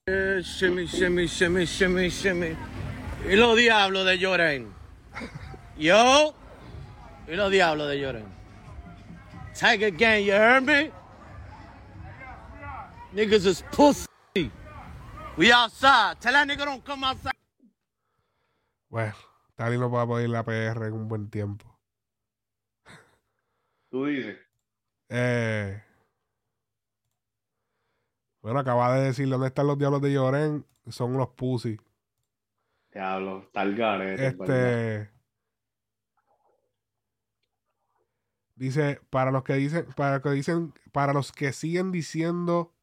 Shimmy, shimmy, shimmy, shimmy, shimmy. Y los diablos de Lloren. Yo. Y los diablos de Lloren. Tiger Gang, you heard me? Niggas is pussy. We outside. Tell that nigga don't come outside. Bueno, Tali no va a poder ir la PR en un buen tiempo. Tú dices. Eh, bueno, acaba de decir dónde están los diablos de Lloren. Son unos pussy. Diablo, tal garete. Este. Dice, para los que dicen, para los que dicen, para los que siguen diciendo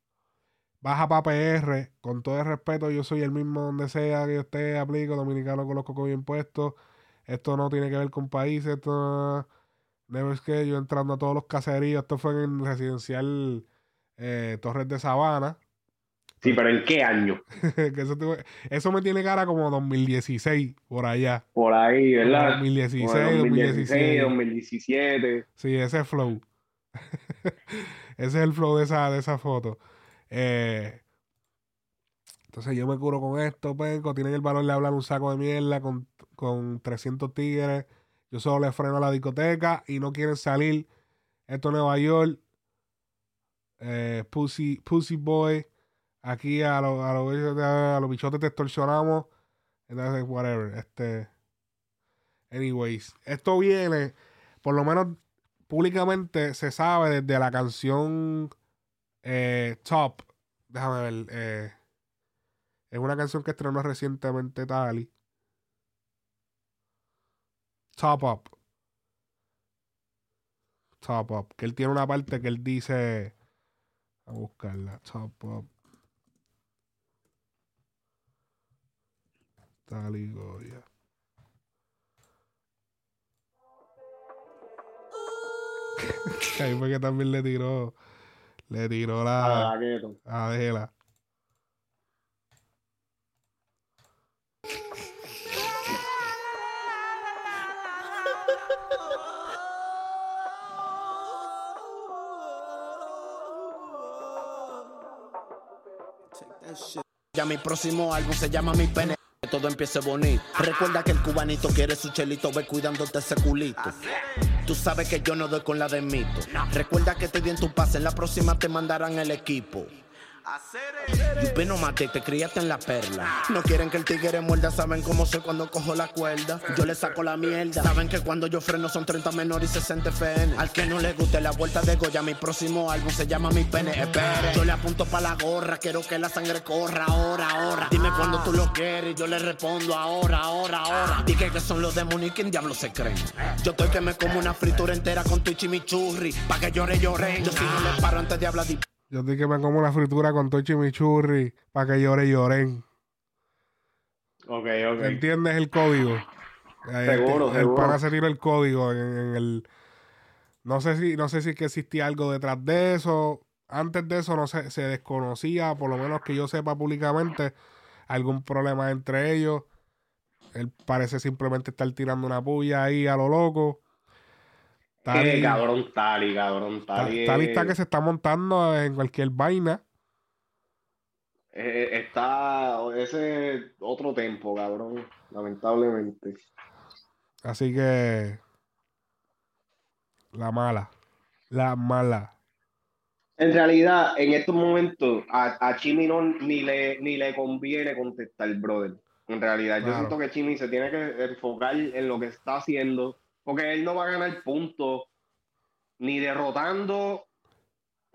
baja para PR, con todo el respeto, yo soy el mismo donde sea que yo esté, aplico, dominicano con los cocos bien puestos. Esto no tiene que ver con países, esto no es que yo entrando a todos los caseríos, esto fue en residencial eh, Torres de Sabana. Sí, pero ¿en qué año? [laughs] eso, me tiene cara como 2016, por allá. Por ahí, ¿verdad? 2016, 2016 2017. Sí, ese flow. [laughs] ese es el flow de esa, de esa foto. Eh, entonces yo me curo con esto, penco. Tienen el valor de hablar un saco de mierda con, con 300 tigres. Yo solo le freno a la discoteca y no quieren salir. Esto es Nueva York. Eh, Pussy, Pussy Boy. Aquí a los a los bichotes te extorsionamos. Entonces, whatever. Este. Anyways. Esto viene. Por lo menos públicamente se sabe desde la canción eh, Top, déjame ver. Eh, es una canción que estrenó recientemente Tali. Top Up. Top Up. Que él tiene una parte que él dice a buscarla laptop up. Tal y Goya. [laughs] Ahí fue que también le tiró. Le tiró la. A la Ya mi próximo álbum se llama Mi Pene. Que todo empiece bonito. Recuerda que el cubanito quiere su chelito, ve cuidándote ese culito. Tú sabes que yo no doy con la de mito. Recuerda que te di en tu pase, en la próxima te mandarán el equipo. Yupi no mate, te criaste en la perla. No quieren que el tigre muerda, saben cómo soy cuando cojo la cuerda. Yo le saco la mierda. Saben que cuando yo freno son 30 menores y 60 FN. Al que no le guste la vuelta de Goya, mi próximo álbum se llama Mi Pene. Espere. Yo le apunto pa' la gorra, quiero que la sangre corra ahora, ahora. Dime cuando tú lo quieres, yo le respondo ahora, ahora, ahora. Dije que son los demonios y quién diablo se creen. Yo estoy que me como una fritura entera con tu chimichurri. Pa' que llore, llore. Yo si no le paro antes de hablar de Yo dije que me como una fritura con todo y chimichurri para que llore lloren. Ok, ok. ¿Entiendes el código? Ahí el- Seguro, el, seguro. pana se tiró el código en, en el. No sé si, no sé si que existía algo detrás de eso. Antes de eso no se, se desconocía, por lo menos que yo sepa públicamente, algún problema entre ellos. Él parece simplemente estar tirando una puya ahí a lo loco. Qué Tali, cabrón, Tali, cabrón, Ta- Tali. Tali es- está que se está montando en cualquier vaina. eh, está ese es otro tempo, cabrón, lamentablemente. Así que. La mala. La mala. En realidad, en estos momentos, a, a Chimi no, ni le, ni le conviene contestar, brother. En realidad, yo siento que Chimi se tiene que enfocar en lo que está haciendo, porque él no va a ganar puntos ni derrotando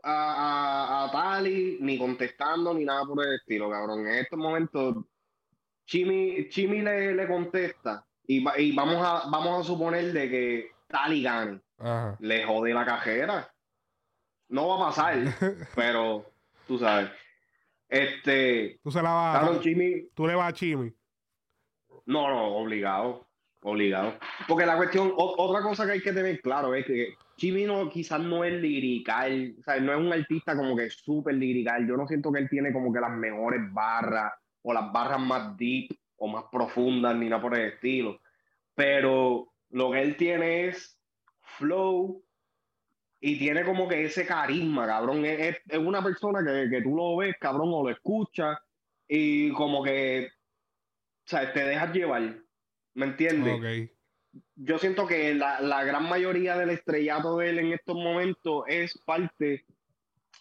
a, a, a Tali, ni contestando, ni nada por el estilo, cabrón. En estos momentos, Chimi, Chimi le, le contesta y, y vamos, a, vamos a suponer de que Tali gane. Ajá. Le jode la cajera. No va a pasar, [laughs] pero tú sabes. Este, Tú se la vas cabrón, a. Chimi, Tú le vas a Chimi. no, no, obligado, obligado. Porque la cuestión, o- otra cosa que hay que tener claro es que Chimi no, quizás no es lirical, o sea, no es un artista como que súper lirical. Yo no siento que él tiene como que las mejores barras o las barras más deep o más profundas ni nada por el estilo. Pero lo que él tiene es flow y tiene como que ese carisma, cabrón. Es- es una persona que, que tú lo ves, cabrón, o lo escuchas y como que, o sea, te dejas llevar. ¿Me entiendes? Ok. yo siento que la, la gran mayoría del estrellato de él en estos momentos es parte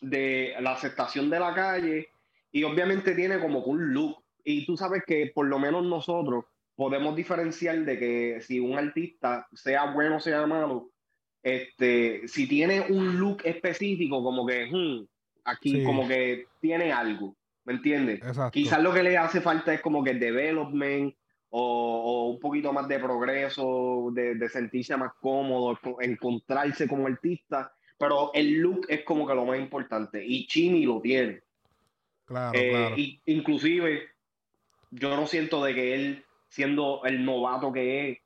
de la aceptación de la calle y obviamente tiene como un look. Y tú sabes que por lo menos nosotros podemos diferenciar de que si un artista, sea bueno o sea malo, este, si tiene un look específico, como que hmm, aquí Sí. como que tiene algo, ¿me entiendes? Exacto. Quizás lo que le hace falta es como que development o, o un poquito más de progreso, de, de sentirse más cómodo, co- encontrarse como artista, pero el look es como que lo más importante y Chini lo tiene. Claro, Eh, claro. y- inclusive, yo no siento de que él, siendo el novato que es,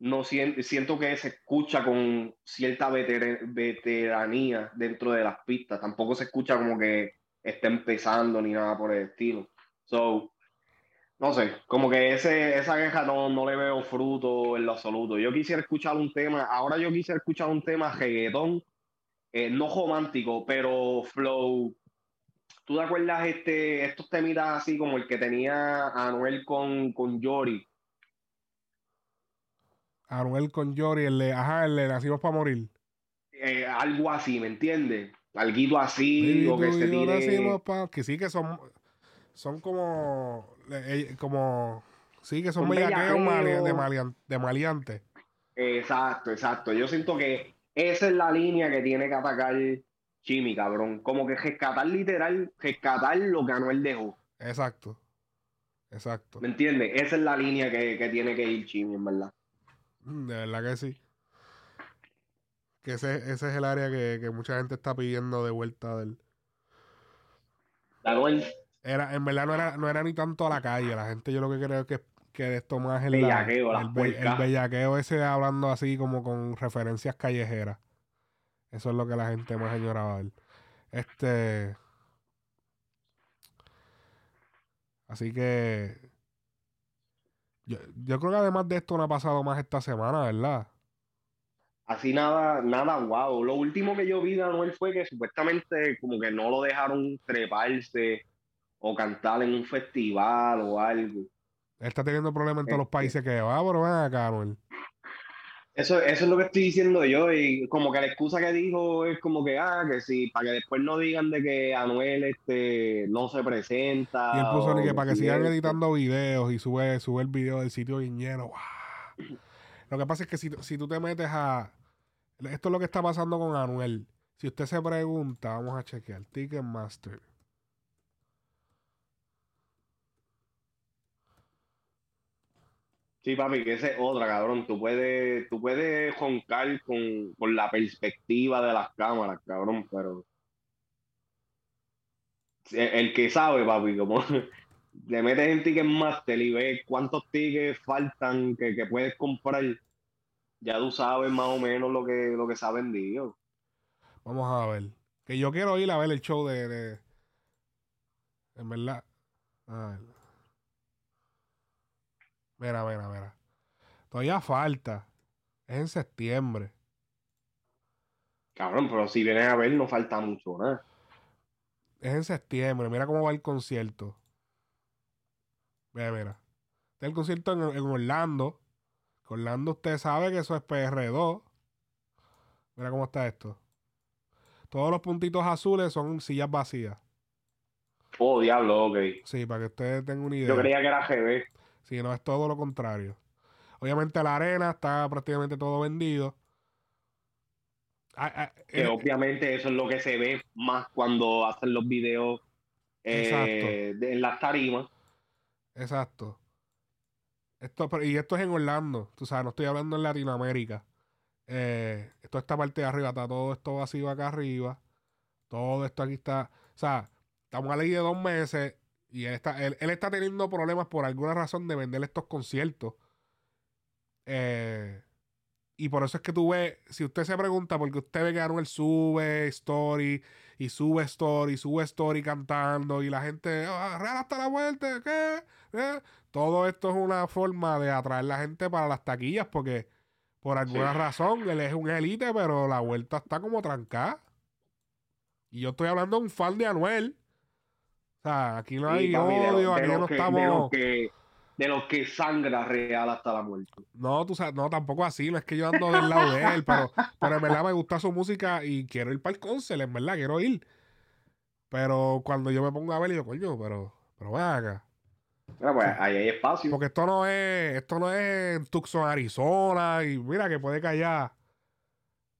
no siento que se escucha con cierta veter- veteranía dentro de las pistas. Tampoco se escucha como que está empezando ni nada por el estilo. So, no sé, como que ese, esa queja no, no le veo fruto en lo absoluto. Yo quisiera escuchar un tema, ahora yo quisiera escuchar un tema reggaetón, eh, no romántico, pero flow. ¿Tú te acuerdas este, estos temitas así como el que tenía Anuel con, con Yori? Anuel con Yori, el de, ajá, el de Nacimos para Morir. Eh, algo así, ¿me entiendes? Alguito así, o que se tire. nacimos pa- Que sí, que son, son como, eh, como, sí, que son Son bellaqueos de, malean- de maleantes. Exacto, exacto. Yo siento que esa es la línea que tiene que atacar Chimi, cabrón. Como que rescatar literal, rescatar lo que Anuel dejó. Exacto. Exacto. ¿Me entiendes? Esa es la línea que, que tiene que ir Chimi, en verdad. Mm, De verdad que sí. Que ese, ese es el área que, que mucha gente está pidiendo de vuelta del. Anuel, Era, en verdad no era, no era ni tanto a la calle. La gente yo lo que creo que, que de esto más el, la- Bellaqueo, las el, be- el bellaqueo ese hablando así como con referencias callejeras. Eso es lo que la gente más añoraba él. Este. Así que. Yo, yo creo que además de esto no ha pasado más esta semana, ¿verdad? Así nada, nada wow. Lo último que yo vi de Anuel fue que supuestamente como que no lo dejaron treparse o cantar en un festival o algo. Él está teniendo problemas en todos los Este. países que va, pero ven acá, Anuel. Eso, eso es lo que estoy diciendo yo, y como que la excusa que dijo es como que, ah, que sí, para que después no digan de que Anuel este, no se presenta. Y él puso ni que para que sigan editando videos y sube, sube el video del sitio lleno. ¡guau! Lo que pasa es que si, si tú te metes a. Esto es lo que está pasando con Anuel. Si usted se pregunta, vamos a chequear. Ticketmaster. Sí, papi, que esa es otra, cabrón. Tú puedes, tú puedes joncar con, con la perspectiva de las cámaras, cabrón, pero el, que sabe, papi, como [laughs] le metes en Ticketmaster y ves cuántos tickets faltan que, que puedes comprar, ya tú sabes más o menos lo que, lo que se ha vendido. Vamos a ver. Que yo quiero ir a ver el show de. de- en verdad. A ver. Mira, mira, mira. Todavía falta. Es en septiembre. Cabrón, pero si vienes a ver, no falta mucho, ¿no? Es en septiembre. Mira cómo va el concierto. Mira, mira. Este es el concierto en, en Orlando. Que Orlando usted sabe que eso es PR2. Mira cómo está esto. Todos los puntitos azules son sillas vacías. Oh, diablo, ok. Sí, para que ustedes tengan una idea. Yo creía que era GB. Sí, no, es todo lo contrario. Obviamente la arena está prácticamente todo vendido. Ah, ah, Que eh, obviamente eso es lo que se ve más cuando hacen los videos eh, de- en las tarimas. Exacto. Esto, y esto es en Orlando. Tú sabes, no estoy hablando en Latinoamérica. Eh, esto esta parte de arriba, está todo esto vacío acá arriba. Todo esto aquí está. O sea, estamos a ley de dos meses y él está, él, él está teniendo problemas por alguna razón de vender estos conciertos. Eh, y por eso es que tú ves, si usted se pregunta, porque usted ve que Anuel sube story y sube story, sube story cantando y la gente, ah, real hasta la vuelta, ¿qué? ¿Eh? Todo esto es una forma de atraer la gente para las taquillas porque por alguna Sí. razón él es un élite, pero la vuelta está como trancada. Y yo estoy hablando de un fan de Anuel. Sea, aquí no hay odio, aquí no que- estamos... De los que, de los que sangra real hasta la muerte. No, tú sabes, no, tampoco así, no es que yo ando del lado de él, pero, pero en verdad me gusta su música y quiero ir para el concert, en verdad, quiero ir. Pero cuando yo me pongo a ver, yo, coño, pero, pero ven acá. Pues ahí hay espacio. Porque esto no es, esto no es en Tucson, Arizona, y mira que puede que allá,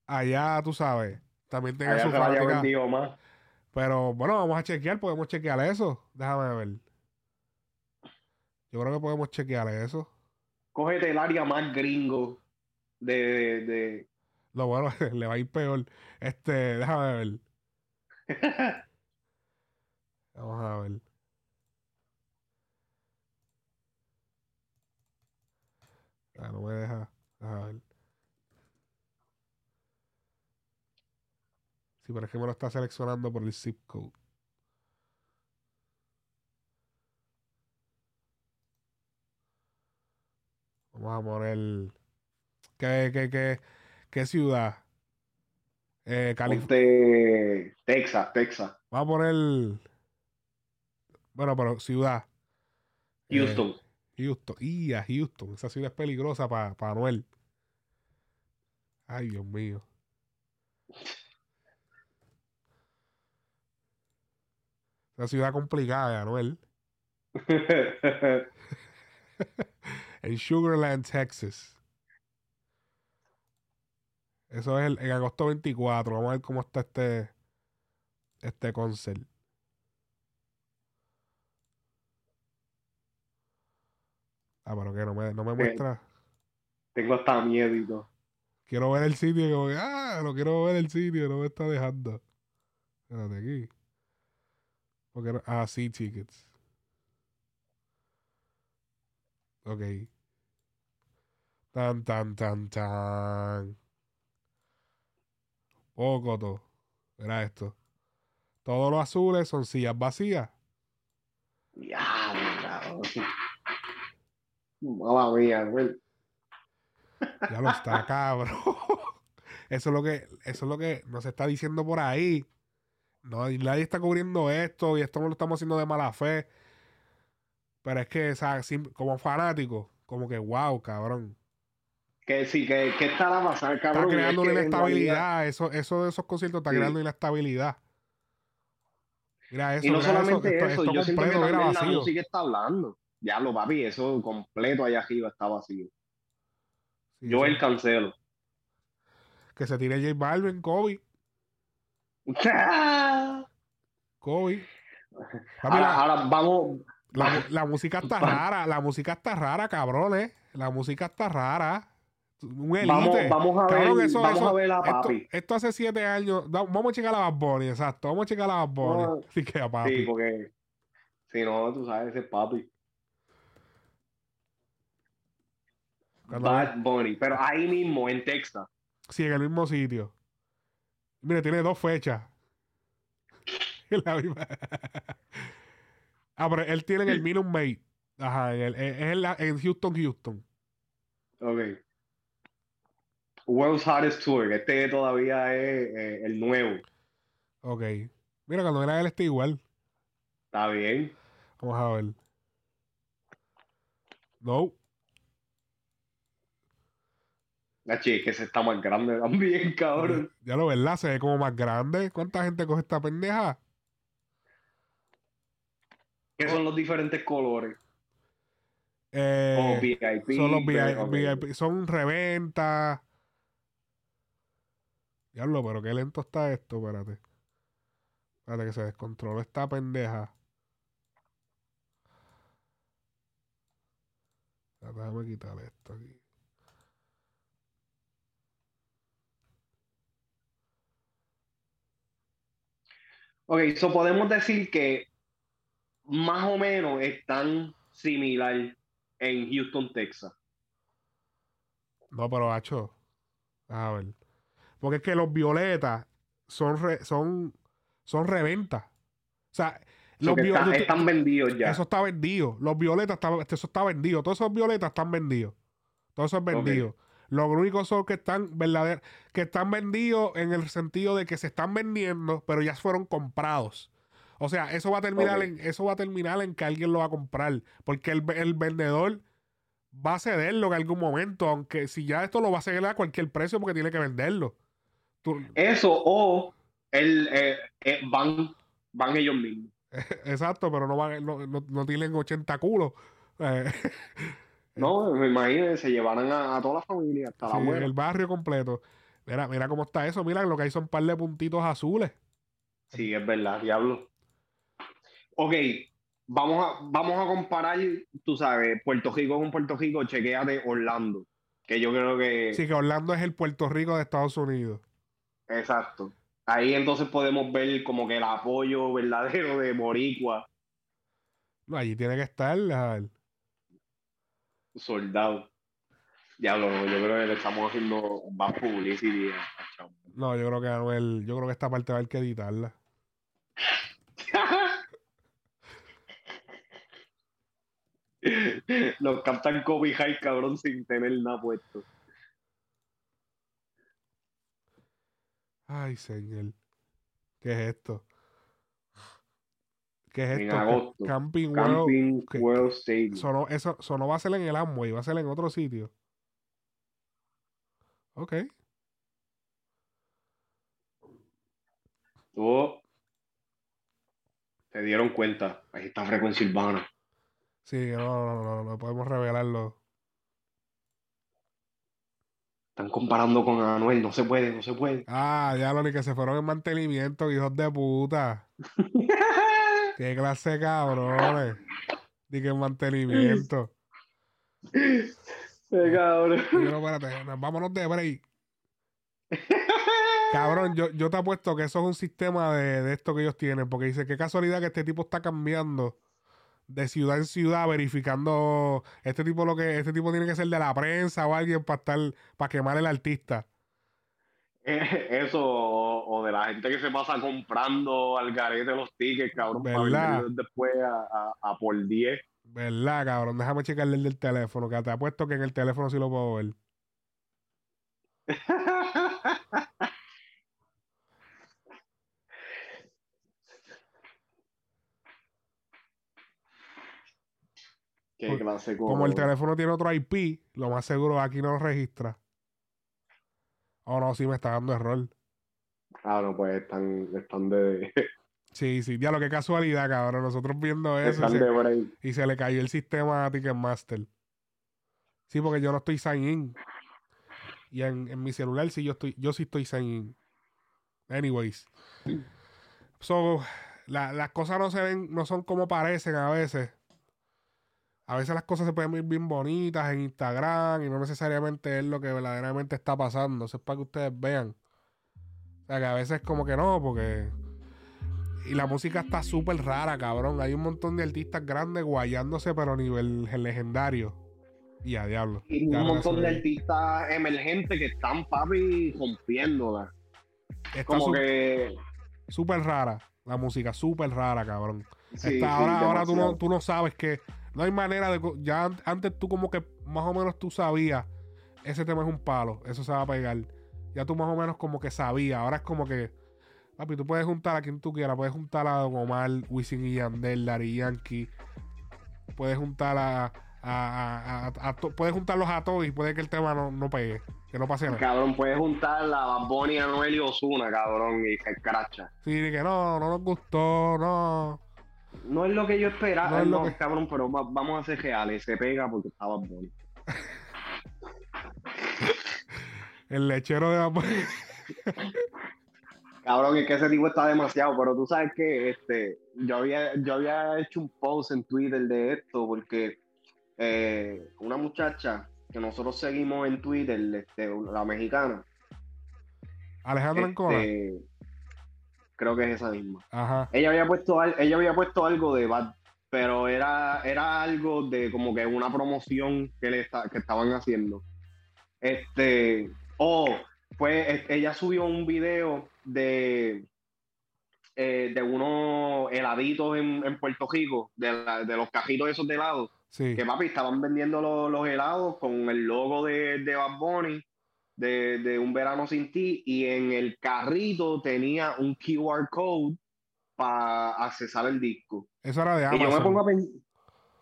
allá, tú sabes, también tenga Allá su fanática. Pero bueno, vamos a chequear, podemos chequear eso. Déjame ver. Yo creo que podemos chequear eso. Cógete el área más gringo de, de, de- Lo bueno, [laughs] le va a ir peor. Este, déjame ver. [laughs] Vamos a ver. Ah, no me deja. Déjame ver. Sí, pero es que me lo está seleccionando por el zip code. Vamos a poner. ¿Qué, qué, qué, qué ciudad? Eh, California. Texas, Texas, Vamos a poner. Bueno, pero ciudad. Eh, Houston. Houston. Y a Houston. Esa ciudad es peligrosa para Anuel. Ay, Dios mío. Esa ciudad complicada de Anuel. [laughs] En Sugarland, Texas. Eso es el- en agosto 24. Vamos a ver cómo está este, este concert. Ah, pero que no me, no me muestra. Tengo hasta miedo y todo. Quiero ver el sitio. y como que, ah, no quiero ver el sitio. No me está dejando. Espérate aquí. Porque ah, sí, tickets. Ok. Tan, tan, tan, tan. Poco todo. Mira esto. Todos los azules son sillas vacías. Ya. Mamma mía, güey. Ya lo está, cabrón. [laughs] Eso es lo que, eso es lo que nos está diciendo por ahí. No, nadie está cubriendo esto y esto no lo estamos haciendo de mala fe. Pero es que, o sea, como fanático, como que wow, cabrón. Que sí, que, que estará pasando, Está cabrón. creando Es una inestabilidad. Eso, eso de esos conciertos está Sí. creando inestabilidad. Mira eso, Y no mira solamente eso, esto yo siento que también la música está hablando. Ya lo papi, eso completo allá arriba está vacío. Sí, Yo sí. el cancelo. Que se tire J Balvin, Kobe. [laughs] Kobe. Ahora, la, ahora vamos. la música está rara, la música está rara, cabrones. La música está rara. Un elite. Vamos, vamos a ver, Cabrón, eso- vamos eso- a ver a Esto, papi. esto hace siete años. vamos a checar a Bad Bunny, exacto. Vamos a checar a Bad Bunny. No, [laughs] Así que a papi. Sí, porque si no, tú sabes, ese es papi. Bad Bunny, pero ahí mismo, en Texas. Sí, en el mismo sitio. Mire, tiene dos fechas. [laughs] La misma- ah, pero él tiene en el Minute Maid. Ajá, en, el- es en, la- en Houston, Houston. Ok. World's Hardest Tour, este todavía es eh, el nuevo. Ok. Mira, cuando era él está igual. Está bien. Vamos a ver. No. La chica, ese está más grande también, [laughs] cabrón. Ya lo verdad, se ve como más grande. ¿Cuánta gente coge esta pendeja? ¿Qué son los diferentes colores? Eh, Oh, VIP. son los VIP. VIP, son reventa. Diablo, pero qué lento está esto, espérate. Espérate que se descontroló esta pendeja. Déjame quitarle esto aquí. Ok, so podemos decir que más o menos están similar en Houston, Texas. No, pero hacho. A ver. Porque es que los violetas son re- son son reventas. O sea, los que vio- está- tú- tú- están vendidos ya. Eso está vendido. Los violetas, está, eso está vendido. Todos esos violetas están vendidos. Todo eso es vendido. Los únicos son que están verdaderos, que están vendidos en el sentido de que se están vendiendo, pero ya fueron comprados. O sea, eso va a terminar en, eso va a terminar en que alguien lo va a comprar. Porque el, el vendedor va a cederlo en algún momento. Aunque si ya esto lo va a ceder a cualquier precio porque tiene que venderlo. Tú- Eso o el, eh, eh, van, van ellos mismos. [laughs] exacto, pero no, van, no, no- no tienen 80 culos. Eh, [laughs] No, me imagino, se llevarán a, a toda la familia, hasta la Sí, abuela. el barrio completo. Mira, mira cómo está eso. Mira, lo que hay son un par de puntitos azules. Sí, es verdad, diablo. Ok, vamos a, vamos a comparar, tú sabes, Puerto Rico con Puerto Rico, chequéate Orlando, que yo creo que... Sí, que Orlando es el Puerto Rico de Estados Unidos. Exacto. Ahí entonces podemos ver como que el apoyo verdadero de Boricua, No, allí tiene que estar. a ver. Soldado. Diablo, yo creo que le estamos haciendo más publicidad. No, yo creo que Anuel, yo creo que esta parte va a haber que editarla. [laughs] Nos captan copy high, cabrón, sin tener nada puesto. Ay, señor. ¿Qué es esto? ¿Qué es En esto? Ca- agosto. Camping World. Camping que- World Stadium. Eso no, eso, eso no va a ser en el Amway, va a ser en otro sitio. Ok. Oh. Se dieron cuenta. Ahí está Frecuencia Urbana. Sí, no, no, no, no podemos revelarlo. Están comparando con Anuel. No se puede, no se puede. Ah, ya lo ni que se fueron en mantenimiento, hijos de puta. [laughs] Qué clase de cabrones. Ni que en mantenimiento. Eh, cabrón. No, espérate, nos- vámonos de break. Cabrón, yo, yo te apuesto que eso es un sistema de, de esto que ellos tienen, porque dice, qué casualidad que este tipo está cambiando de ciudad en ciudad verificando este tipo lo que este tipo tiene que ser de la prensa o alguien para estar para quemar el artista. [laughs] Eso, o, de la gente que se pasa comprando al garete los tickets, cabrón, para venderlos después a, a, por 10. ¿Verdad, cabrón? Déjame checarle el del teléfono, que te apuesto que en el teléfono sí lo puedo ver. [laughs] como... el teléfono tiene otro IP, lo más seguro aquí no lo registra. Oh, no, sí me está dando error. Ah, no, pues están, están de. sí, sí, ya lo que casualidad, cabrón. Nosotros viendo eso. y se le cayó el sistema a Ticketmaster. Sí, porque yo no estoy sign in. Y en, mi celular sí yo estoy, yo sí estoy sign in. Anyways. So, las cosas no se ven, no son como parecen a veces. A veces las cosas se pueden ver bien bonitas en Instagram y no necesariamente es lo que verdaderamente está pasando. Eso es para que ustedes vean. O sea, que a veces como que no, porque... Y la música está súper rara, cabrón. Hay un montón de artistas grandes guayándose, pero a nivel legendario. Y a diablo. Y un montón de artistas emergentes que están, papi, rompiéndola. Está como que... Súper rara. La música, súper rara, cabrón. ahora ahora tú, no, tú no sabes que no hay manera de. Ya antes tú, como que más o menos tú sabías. Ese tema es un palo. Eso se va a pegar. Ya tú más o menos como que sabías. Ahora es como que. Papi, tú puedes juntar a quien tú quieras. Puedes juntar a Don Omar, Wisin y Yandel, Larry Yankee. Puedes juntar a. a, puedes juntarlos a todos y puede que el tema no, no pegue. Que no pase nada. Cabrón, puedes juntar a Bad Bunny, Noel y Osuna, cabrón, y se cracha. Sí, que no, no nos gustó, no. No es lo que yo esperaba, no, cabrón, pero vamos a ser reales. Se pega porque estaba bueno. [laughs] El lechero de vapor. Cabrón, es que ese tipo está demasiado, pero tú sabes que este, yo había, yo había hecho un post en Twitter de esto, porque eh, una muchacha que nosotros seguimos en Twitter, este, la mexicana. Alejandro Ancona. Creo que es esa misma. Ella había puesto ella había puesto algo de Bad, pero era, era algo de como que una promoción que le que estaban haciendo. Este, oh, pues ella subió un video de eh, de unos heladitos en, Puerto Rico, de, los cajitos esos de helados. Que papi, estaban vendiendo los, helados con el logo de, de Bad Bunny de, Un Verano Sin Ti y en el carrito tenía un QR code para accesar el disco. Eso era de Amazon.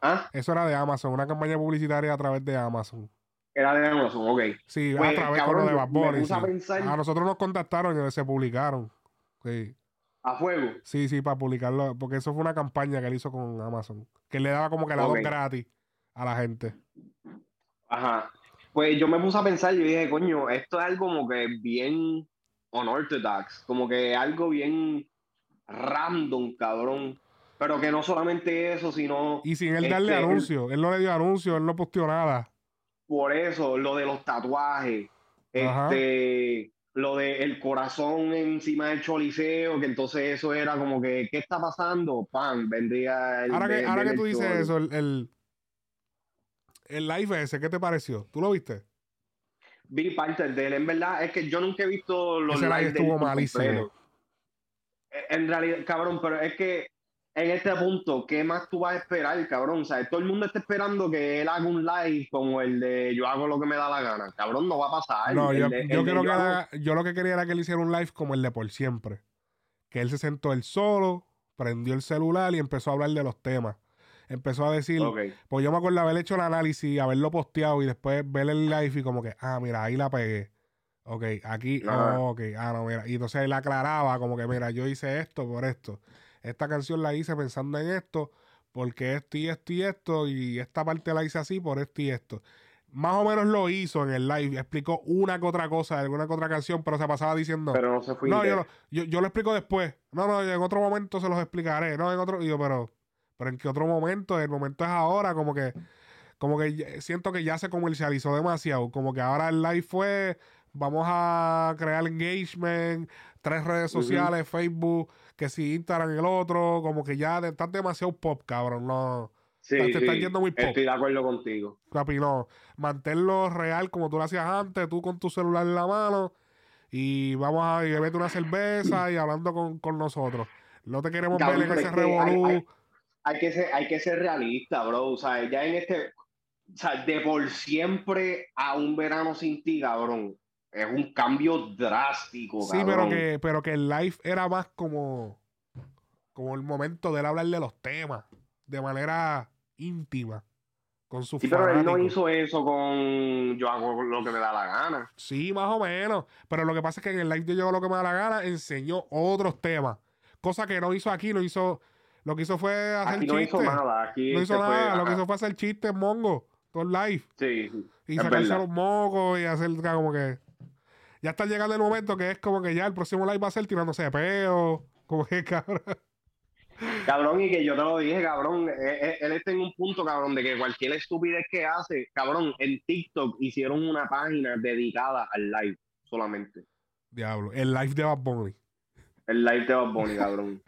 ¿Ah? Eso era de Amazon, una campaña publicitaria a través de Amazon. Era de Amazon, ok. Sí, a pues, través de Bad Bunny, A, nosotros nos contactaron y se publicaron. Sí. ¿A fuego? Sí, sí, para publicarlo. Porque eso fue una campaña que él hizo con Amazon. Que le daba como que la dos gratis a la gente. Ajá. Pues yo me puse a pensar, yo dije, coño, esto es algo como que bien unorthodox, como que algo bien random, cabrón. Pero que no solamente eso, sino. Y sin él darle este, anuncio. Él no le dio anuncio, él no posteó nada. Por eso, lo de los tatuajes. Este. Lo de el corazón encima del choliseo, que entonces eso era como que, ¿qué está pasando? Pan, vendría el. Ahora que, ahora que tú dices eso, el, el live ese, ¿qué te pareció? ¿Tú lo viste? Vi parte de él. En verdad, es que yo nunca he visto los ese live estuvo malísimo. En realidad, cabrón, pero es que en este punto, ¿qué más tú vas a esperar, cabrón? O sea, todo el mundo está esperando que él haga un live como el de yo hago lo que me da la gana. Cabrón, no va a pasar. No, yo, yo, que yo lo que quería era que él hiciera un live como el de por siempre. Que él se sentó él solo, prendió el celular y empezó a hablar de los temas empezó a decir, pues yo me acuerdo haber hecho el análisis, haberlo posteado y después ver el live y como que, ah, mira, ahí la pegué. Ok, aquí, oh, ok, ah, no, mira. Y entonces él aclaraba como que, mira, yo hice esto por esto. Esta canción la hice pensando en esto, porque esto y esto y esto, y esta parte la hice así por esto y esto. Más o menos lo hizo en el live, explicó una que otra cosa de alguna que otra canción, pero se pasaba diciendo. Pero no se fue. No, yo, yo, yo, lo explico después. No, no, en otro momento se los explicaré. No, en otro. Y yo, pero pero en qué otro momento, el momento es ahora, como que, como que siento que ya se comercializó demasiado. Como que ahora el live fue, vamos a crear engagement, tres redes sociales, Facebook, que si Instagram el otro, como que ya estás demasiado pop, cabrón. No, Sí, te estás sí, yendo muy pop. Estoy de acuerdo contigo. papi, no. Manténlo real como tú lo hacías antes, tú con tu celular en la mano y vamos a y bebete una cerveza y hablando con, con nosotros. No te queremos Cabrón, ver en ese revolú. Hay- que ser, hay que ser realista, bro. O sea, ya en este, o sea, de por siempre a un verano sin ti, cabrón. Es un cambio drástico, Sí, pero cabrón. que, pero que el live era más como, como el momento de él hablar de los temas de manera íntima con sus Sí, pero él no hizo eso con yo hago lo que me da la gana. Sí, más o menos. Pero lo que pasa es que en el live de Yo Hago lo que me da la gana enseñó otros temas. Cosa que no hizo aquí, lo hizo. Lo que hizo fue hacer Aquí no hizo chistes. nada. Aquí No hizo fue, nada. Lo que hizo fue hacer chistes mongo. Todo el live. Sí. Y sacarse verdad. los mocos y hacer como que. Ya está llegando el momento que es como que ya el próximo live va a ser tirándose de peo. Como que [laughs] cabrón. Cabrón, y que yo te lo dije, cabrón, eh, eh, él está en un punto, cabrón, de que cualquier estupidez que hace, cabrón, en TikTok hicieron una página dedicada al live solamente. Diablo. El live de Bad Bunny. El live de Bad Bunny, cabrón.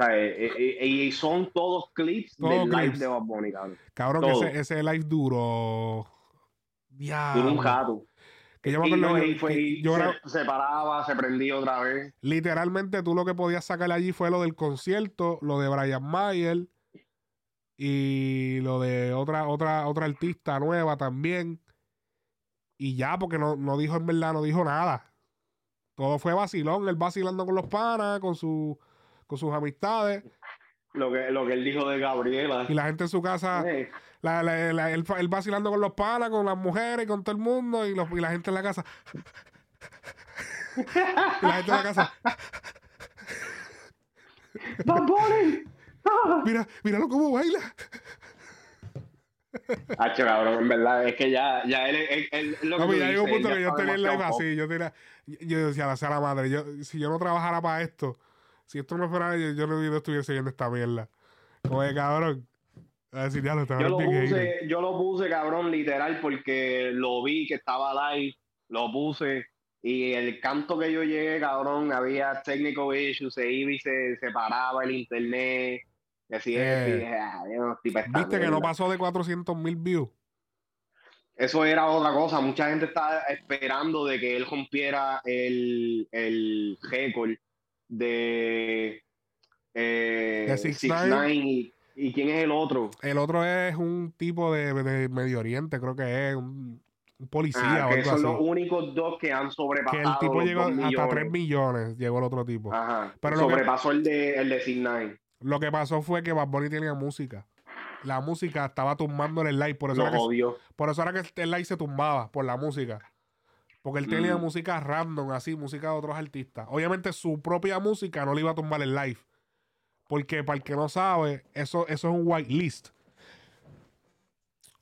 O sea, eh, eh, eh, y son todos clips Todos del live clips. de Bad Bunny, cabrón. Cabrón, Todo. ese, ese live duró. Diablo. Duró un jato. Que yo me Y, acuerdo. no, yo- y fue- que y yo se, se paraba, se prendía otra vez. literalmente tú lo que podías sacar allí fue lo del concierto, lo de Brian Mayer y lo de otra, otra, otra artista nueva también. Y ya, porque no, no dijo en verdad, no dijo nada. Todo fue vacilón, él vacilando con los panas, con, su, con sus amistades. Lo que, lo que él dijo de Gabriela. Y la gente en su casa, la, la- la- él, él vacilando con los panas, con las mujeres, con todo el mundo. Y, los- y la gente en la casa. y la gente en la casa. [laughs] Mira, míralo cómo baila. Hacho, cabrón, en verdad, es que ya, ya él, él, él- lo que No, ya llegó un punto que yo tenía el live así. Yo, tenía, yo decía, la sea la madre, yo, si yo no trabajara para esto, si esto no fuera yo, yo no estuviese viendo esta mierda. De cabrón. A decir, ya lo Yo lo puse, yo lo puse, cabrón, literal, porque lo vi que estaba live, lo puse, y el canto que yo llegué, cabrón, había technical issues, se iba y se separaba el internet, y así es, Eh, y dije, ah, pa' esta Viste que no pasó de 400 mil views. Eso era otra cosa, mucha gente estaba esperando de que él rompiera el, el récord de, eh, De 6ix9ine. 6ix9ine, y, y quién es el otro. El otro es un tipo de, de Medio Oriente, creo que es un, un policía Ah, o que algo son así. los únicos dos que han Que sobrepasado el tipo los llegó hasta millones. 3 millones, llegó el otro tipo. Ajá. Pero que- Sobrepasó el de el de Sig9. Lo que pasó fue que Bad Bunny tenía música. La música estaba tumbando el live, por eso, Lo era que, por eso era que el live se tumbaba, por la música. Porque él tenía Mm. música random, así, música de otros artistas. Obviamente su propia música no le iba a tumbar el live. Porque para el que no sabe, eso, eso es un whitelist.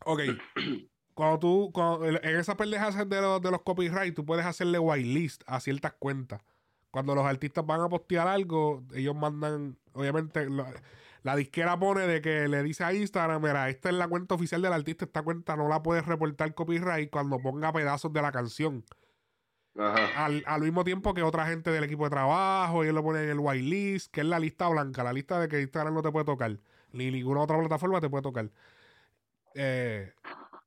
Ok. [clears throat] cuando tú, cuando- en esa pendeja de los, de los copyright, tú puedes hacerle whitelist a ciertas cuentas. Cuando los artistas van a postear algo, ellos mandan, obviamente, lo- la disquera pone de que le dice a Instagram, mira, esta es la cuenta oficial del artista, esta cuenta no la puedes reportar copyright cuando ponga pedazos de la canción. Ajá. Al, al mismo tiempo que otra gente del equipo de trabajo, ellos lo ponen en el whitelist, que es la lista blanca, la lista de que Instagram no te puede tocar, ni ninguna otra plataforma te puede tocar. Eh,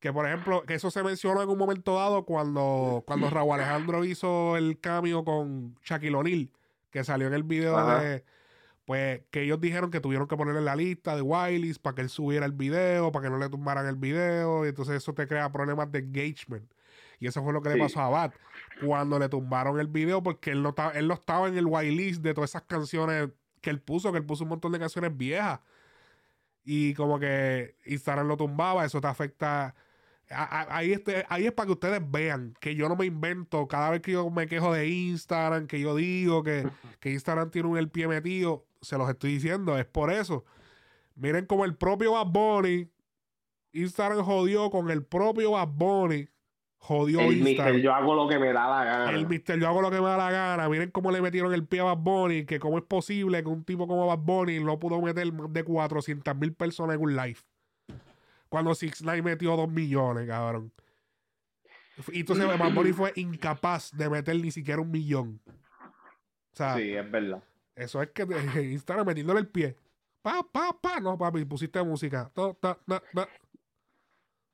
que por ejemplo, que eso se mencionó en un momento dado cuando, cuando Raúl Alejandro hizo el cambio con Shaquille O'Neal, que salió en el video Ajá. de. Pues que ellos dijeron que tuvieron que ponerle la lista de whitelist para que él subiera el video, para que no le tumbaran el video, y entonces eso te crea problemas de engagement. Y eso fue lo que le pasó a Bat cuando le tumbaron el video, porque él no, estaba, él no estaba en el whitelist de todas esas canciones que él puso, que él puso un montón de canciones viejas. Y como que Instagram lo tumbaba, eso te afecta. a- a- Ahí, este, ahí es para que ustedes vean que yo no me invento cada vez que yo me quejo de Instagram, que yo digo que, que Instagram tiene un el pie metido, se los estoy diciendo, es por eso. Miren como el propio Bad Bunny, Instagram jodió con el propio Bad Bunny, jodió El Instagram. Mister, yo hago lo que me da la gana. El Mister, yo hago lo que me da la gana. Miren cómo le metieron el pie a Bad Bunny. Que cómo es posible que un tipo como Bad Bunny no pudo meter más de 400 mil personas en un live. Cuando Six Nine metió 2 millones, cabrón. Y entonces Bad Bunny fue incapaz de meter ni siquiera un millón. O sea, Sí, es verdad. Eso es que te- Instagram metiéndole el pie. Pa, pa, pa. No, papi, pusiste música. To, ta, ta, ta.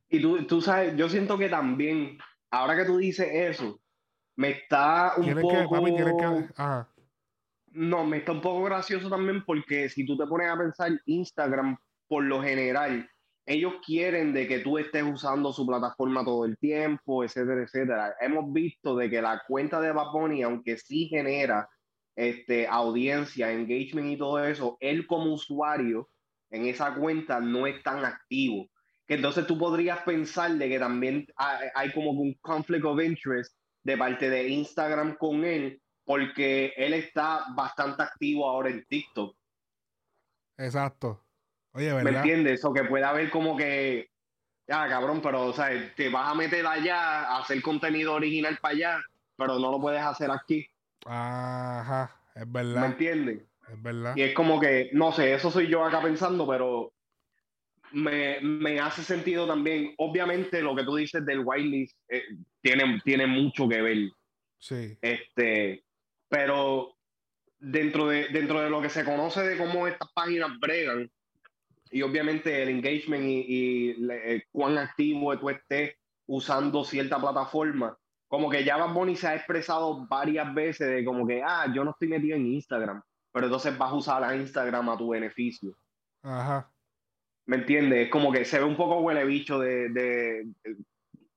Y tú, tú sabes, yo siento que también, ahora que tú dices eso, me está un Tienes poco... que, papi, tienes que. Ajá. No, me está un poco gracioso también porque si tú te pones a pensar, Instagram, por lo general, ellos quieren de que tú estés usando su plataforma todo el tiempo, etcétera, etcétera. Hemos visto de que la cuenta de Bad Bunny, aunque sí genera este, audiencia, engagement y todo eso, él como usuario en esa cuenta no es tan activo. Que entonces tú podrías pensar de que también hay, hay como un conflict of interest de parte de Instagram con él, porque él está bastante activo ahora en TikTok. Exacto. Oye, ¿Me ¿verdad? entiendes? O que puede haber como que, ya, cabrón, pero, o sea, te vas a meter allá a hacer contenido original para allá, pero no lo puedes hacer aquí. Ajá. Es ¿Me verdad. entiendes? Es verdad. Y es como que, no sé, eso soy yo acá pensando, pero me, me hace sentido también. Obviamente, lo que tú dices del whitelist eh, tiene, tiene mucho que ver. Sí. Este, pero dentro de, dentro de lo que se conoce de cómo estas páginas bregan, y obviamente el engagement y, y le- eh, cuán activo tú estés usando cierta plataforma, como que ya Bad Bunny se ha expresado varias veces de como que, ah, yo no estoy metido en Instagram, pero entonces vas a usar a Instagram a tu beneficio. Ajá. ¿Me entiendes? Es como que se ve un poco huele bicho de, de- de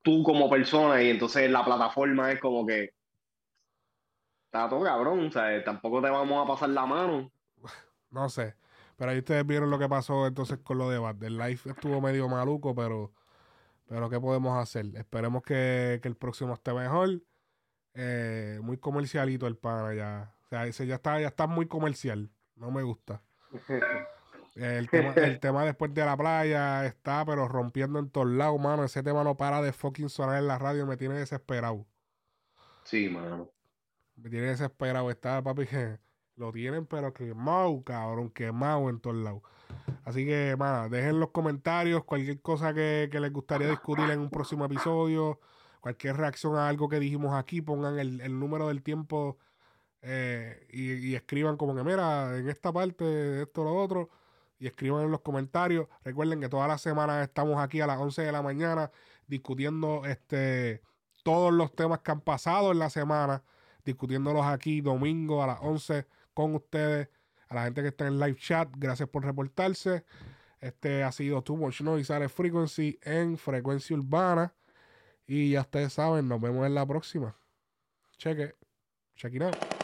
tú como persona y entonces la plataforma es como que está todo cabrón, o sea, tampoco te vamos a pasar la mano. No sé. Pero ahí ustedes vieron lo que pasó entonces con lo de Bad. El live estuvo medio maluco, pero, pero ¿qué podemos hacer? Esperemos que, que el próximo esté mejor. Eh, muy comercialito el pana ya. O sea, ese ya está, ya está muy comercial. No me gusta. [laughs] El tema, el tema después de la playa está, pero rompiendo en todos lados, mano. Ese tema no para de fucking sonar en la radio. Me tiene desesperado. Sí, mano. Me tiene desesperado. Está, papi, que lo tienen, pero quemado, cabrón. Quemado en todos lados. Así que, mano, dejen en los comentarios cualquier cosa que, que les gustaría discutir en un próximo episodio. Cualquier reacción a algo que dijimos aquí. Pongan el, el número del tiempo eh, y, y escriban como que, mira, en esta parte, esto, lo otro. Y escriban en los comentarios. Recuerden que todas las semanas estamos aquí a las 11 de la mañana discutiendo este, todos los temas que han pasado en la semana. Discutiéndolos aquí domingo a las 11 con ustedes. A la gente que está en live chat, gracias por reportarse. Este ha sido Too Much Noise Alex Frequency en Frecuencia Urbana. Y ya ustedes saben, nos vemos en la próxima. Cheque. Check it out.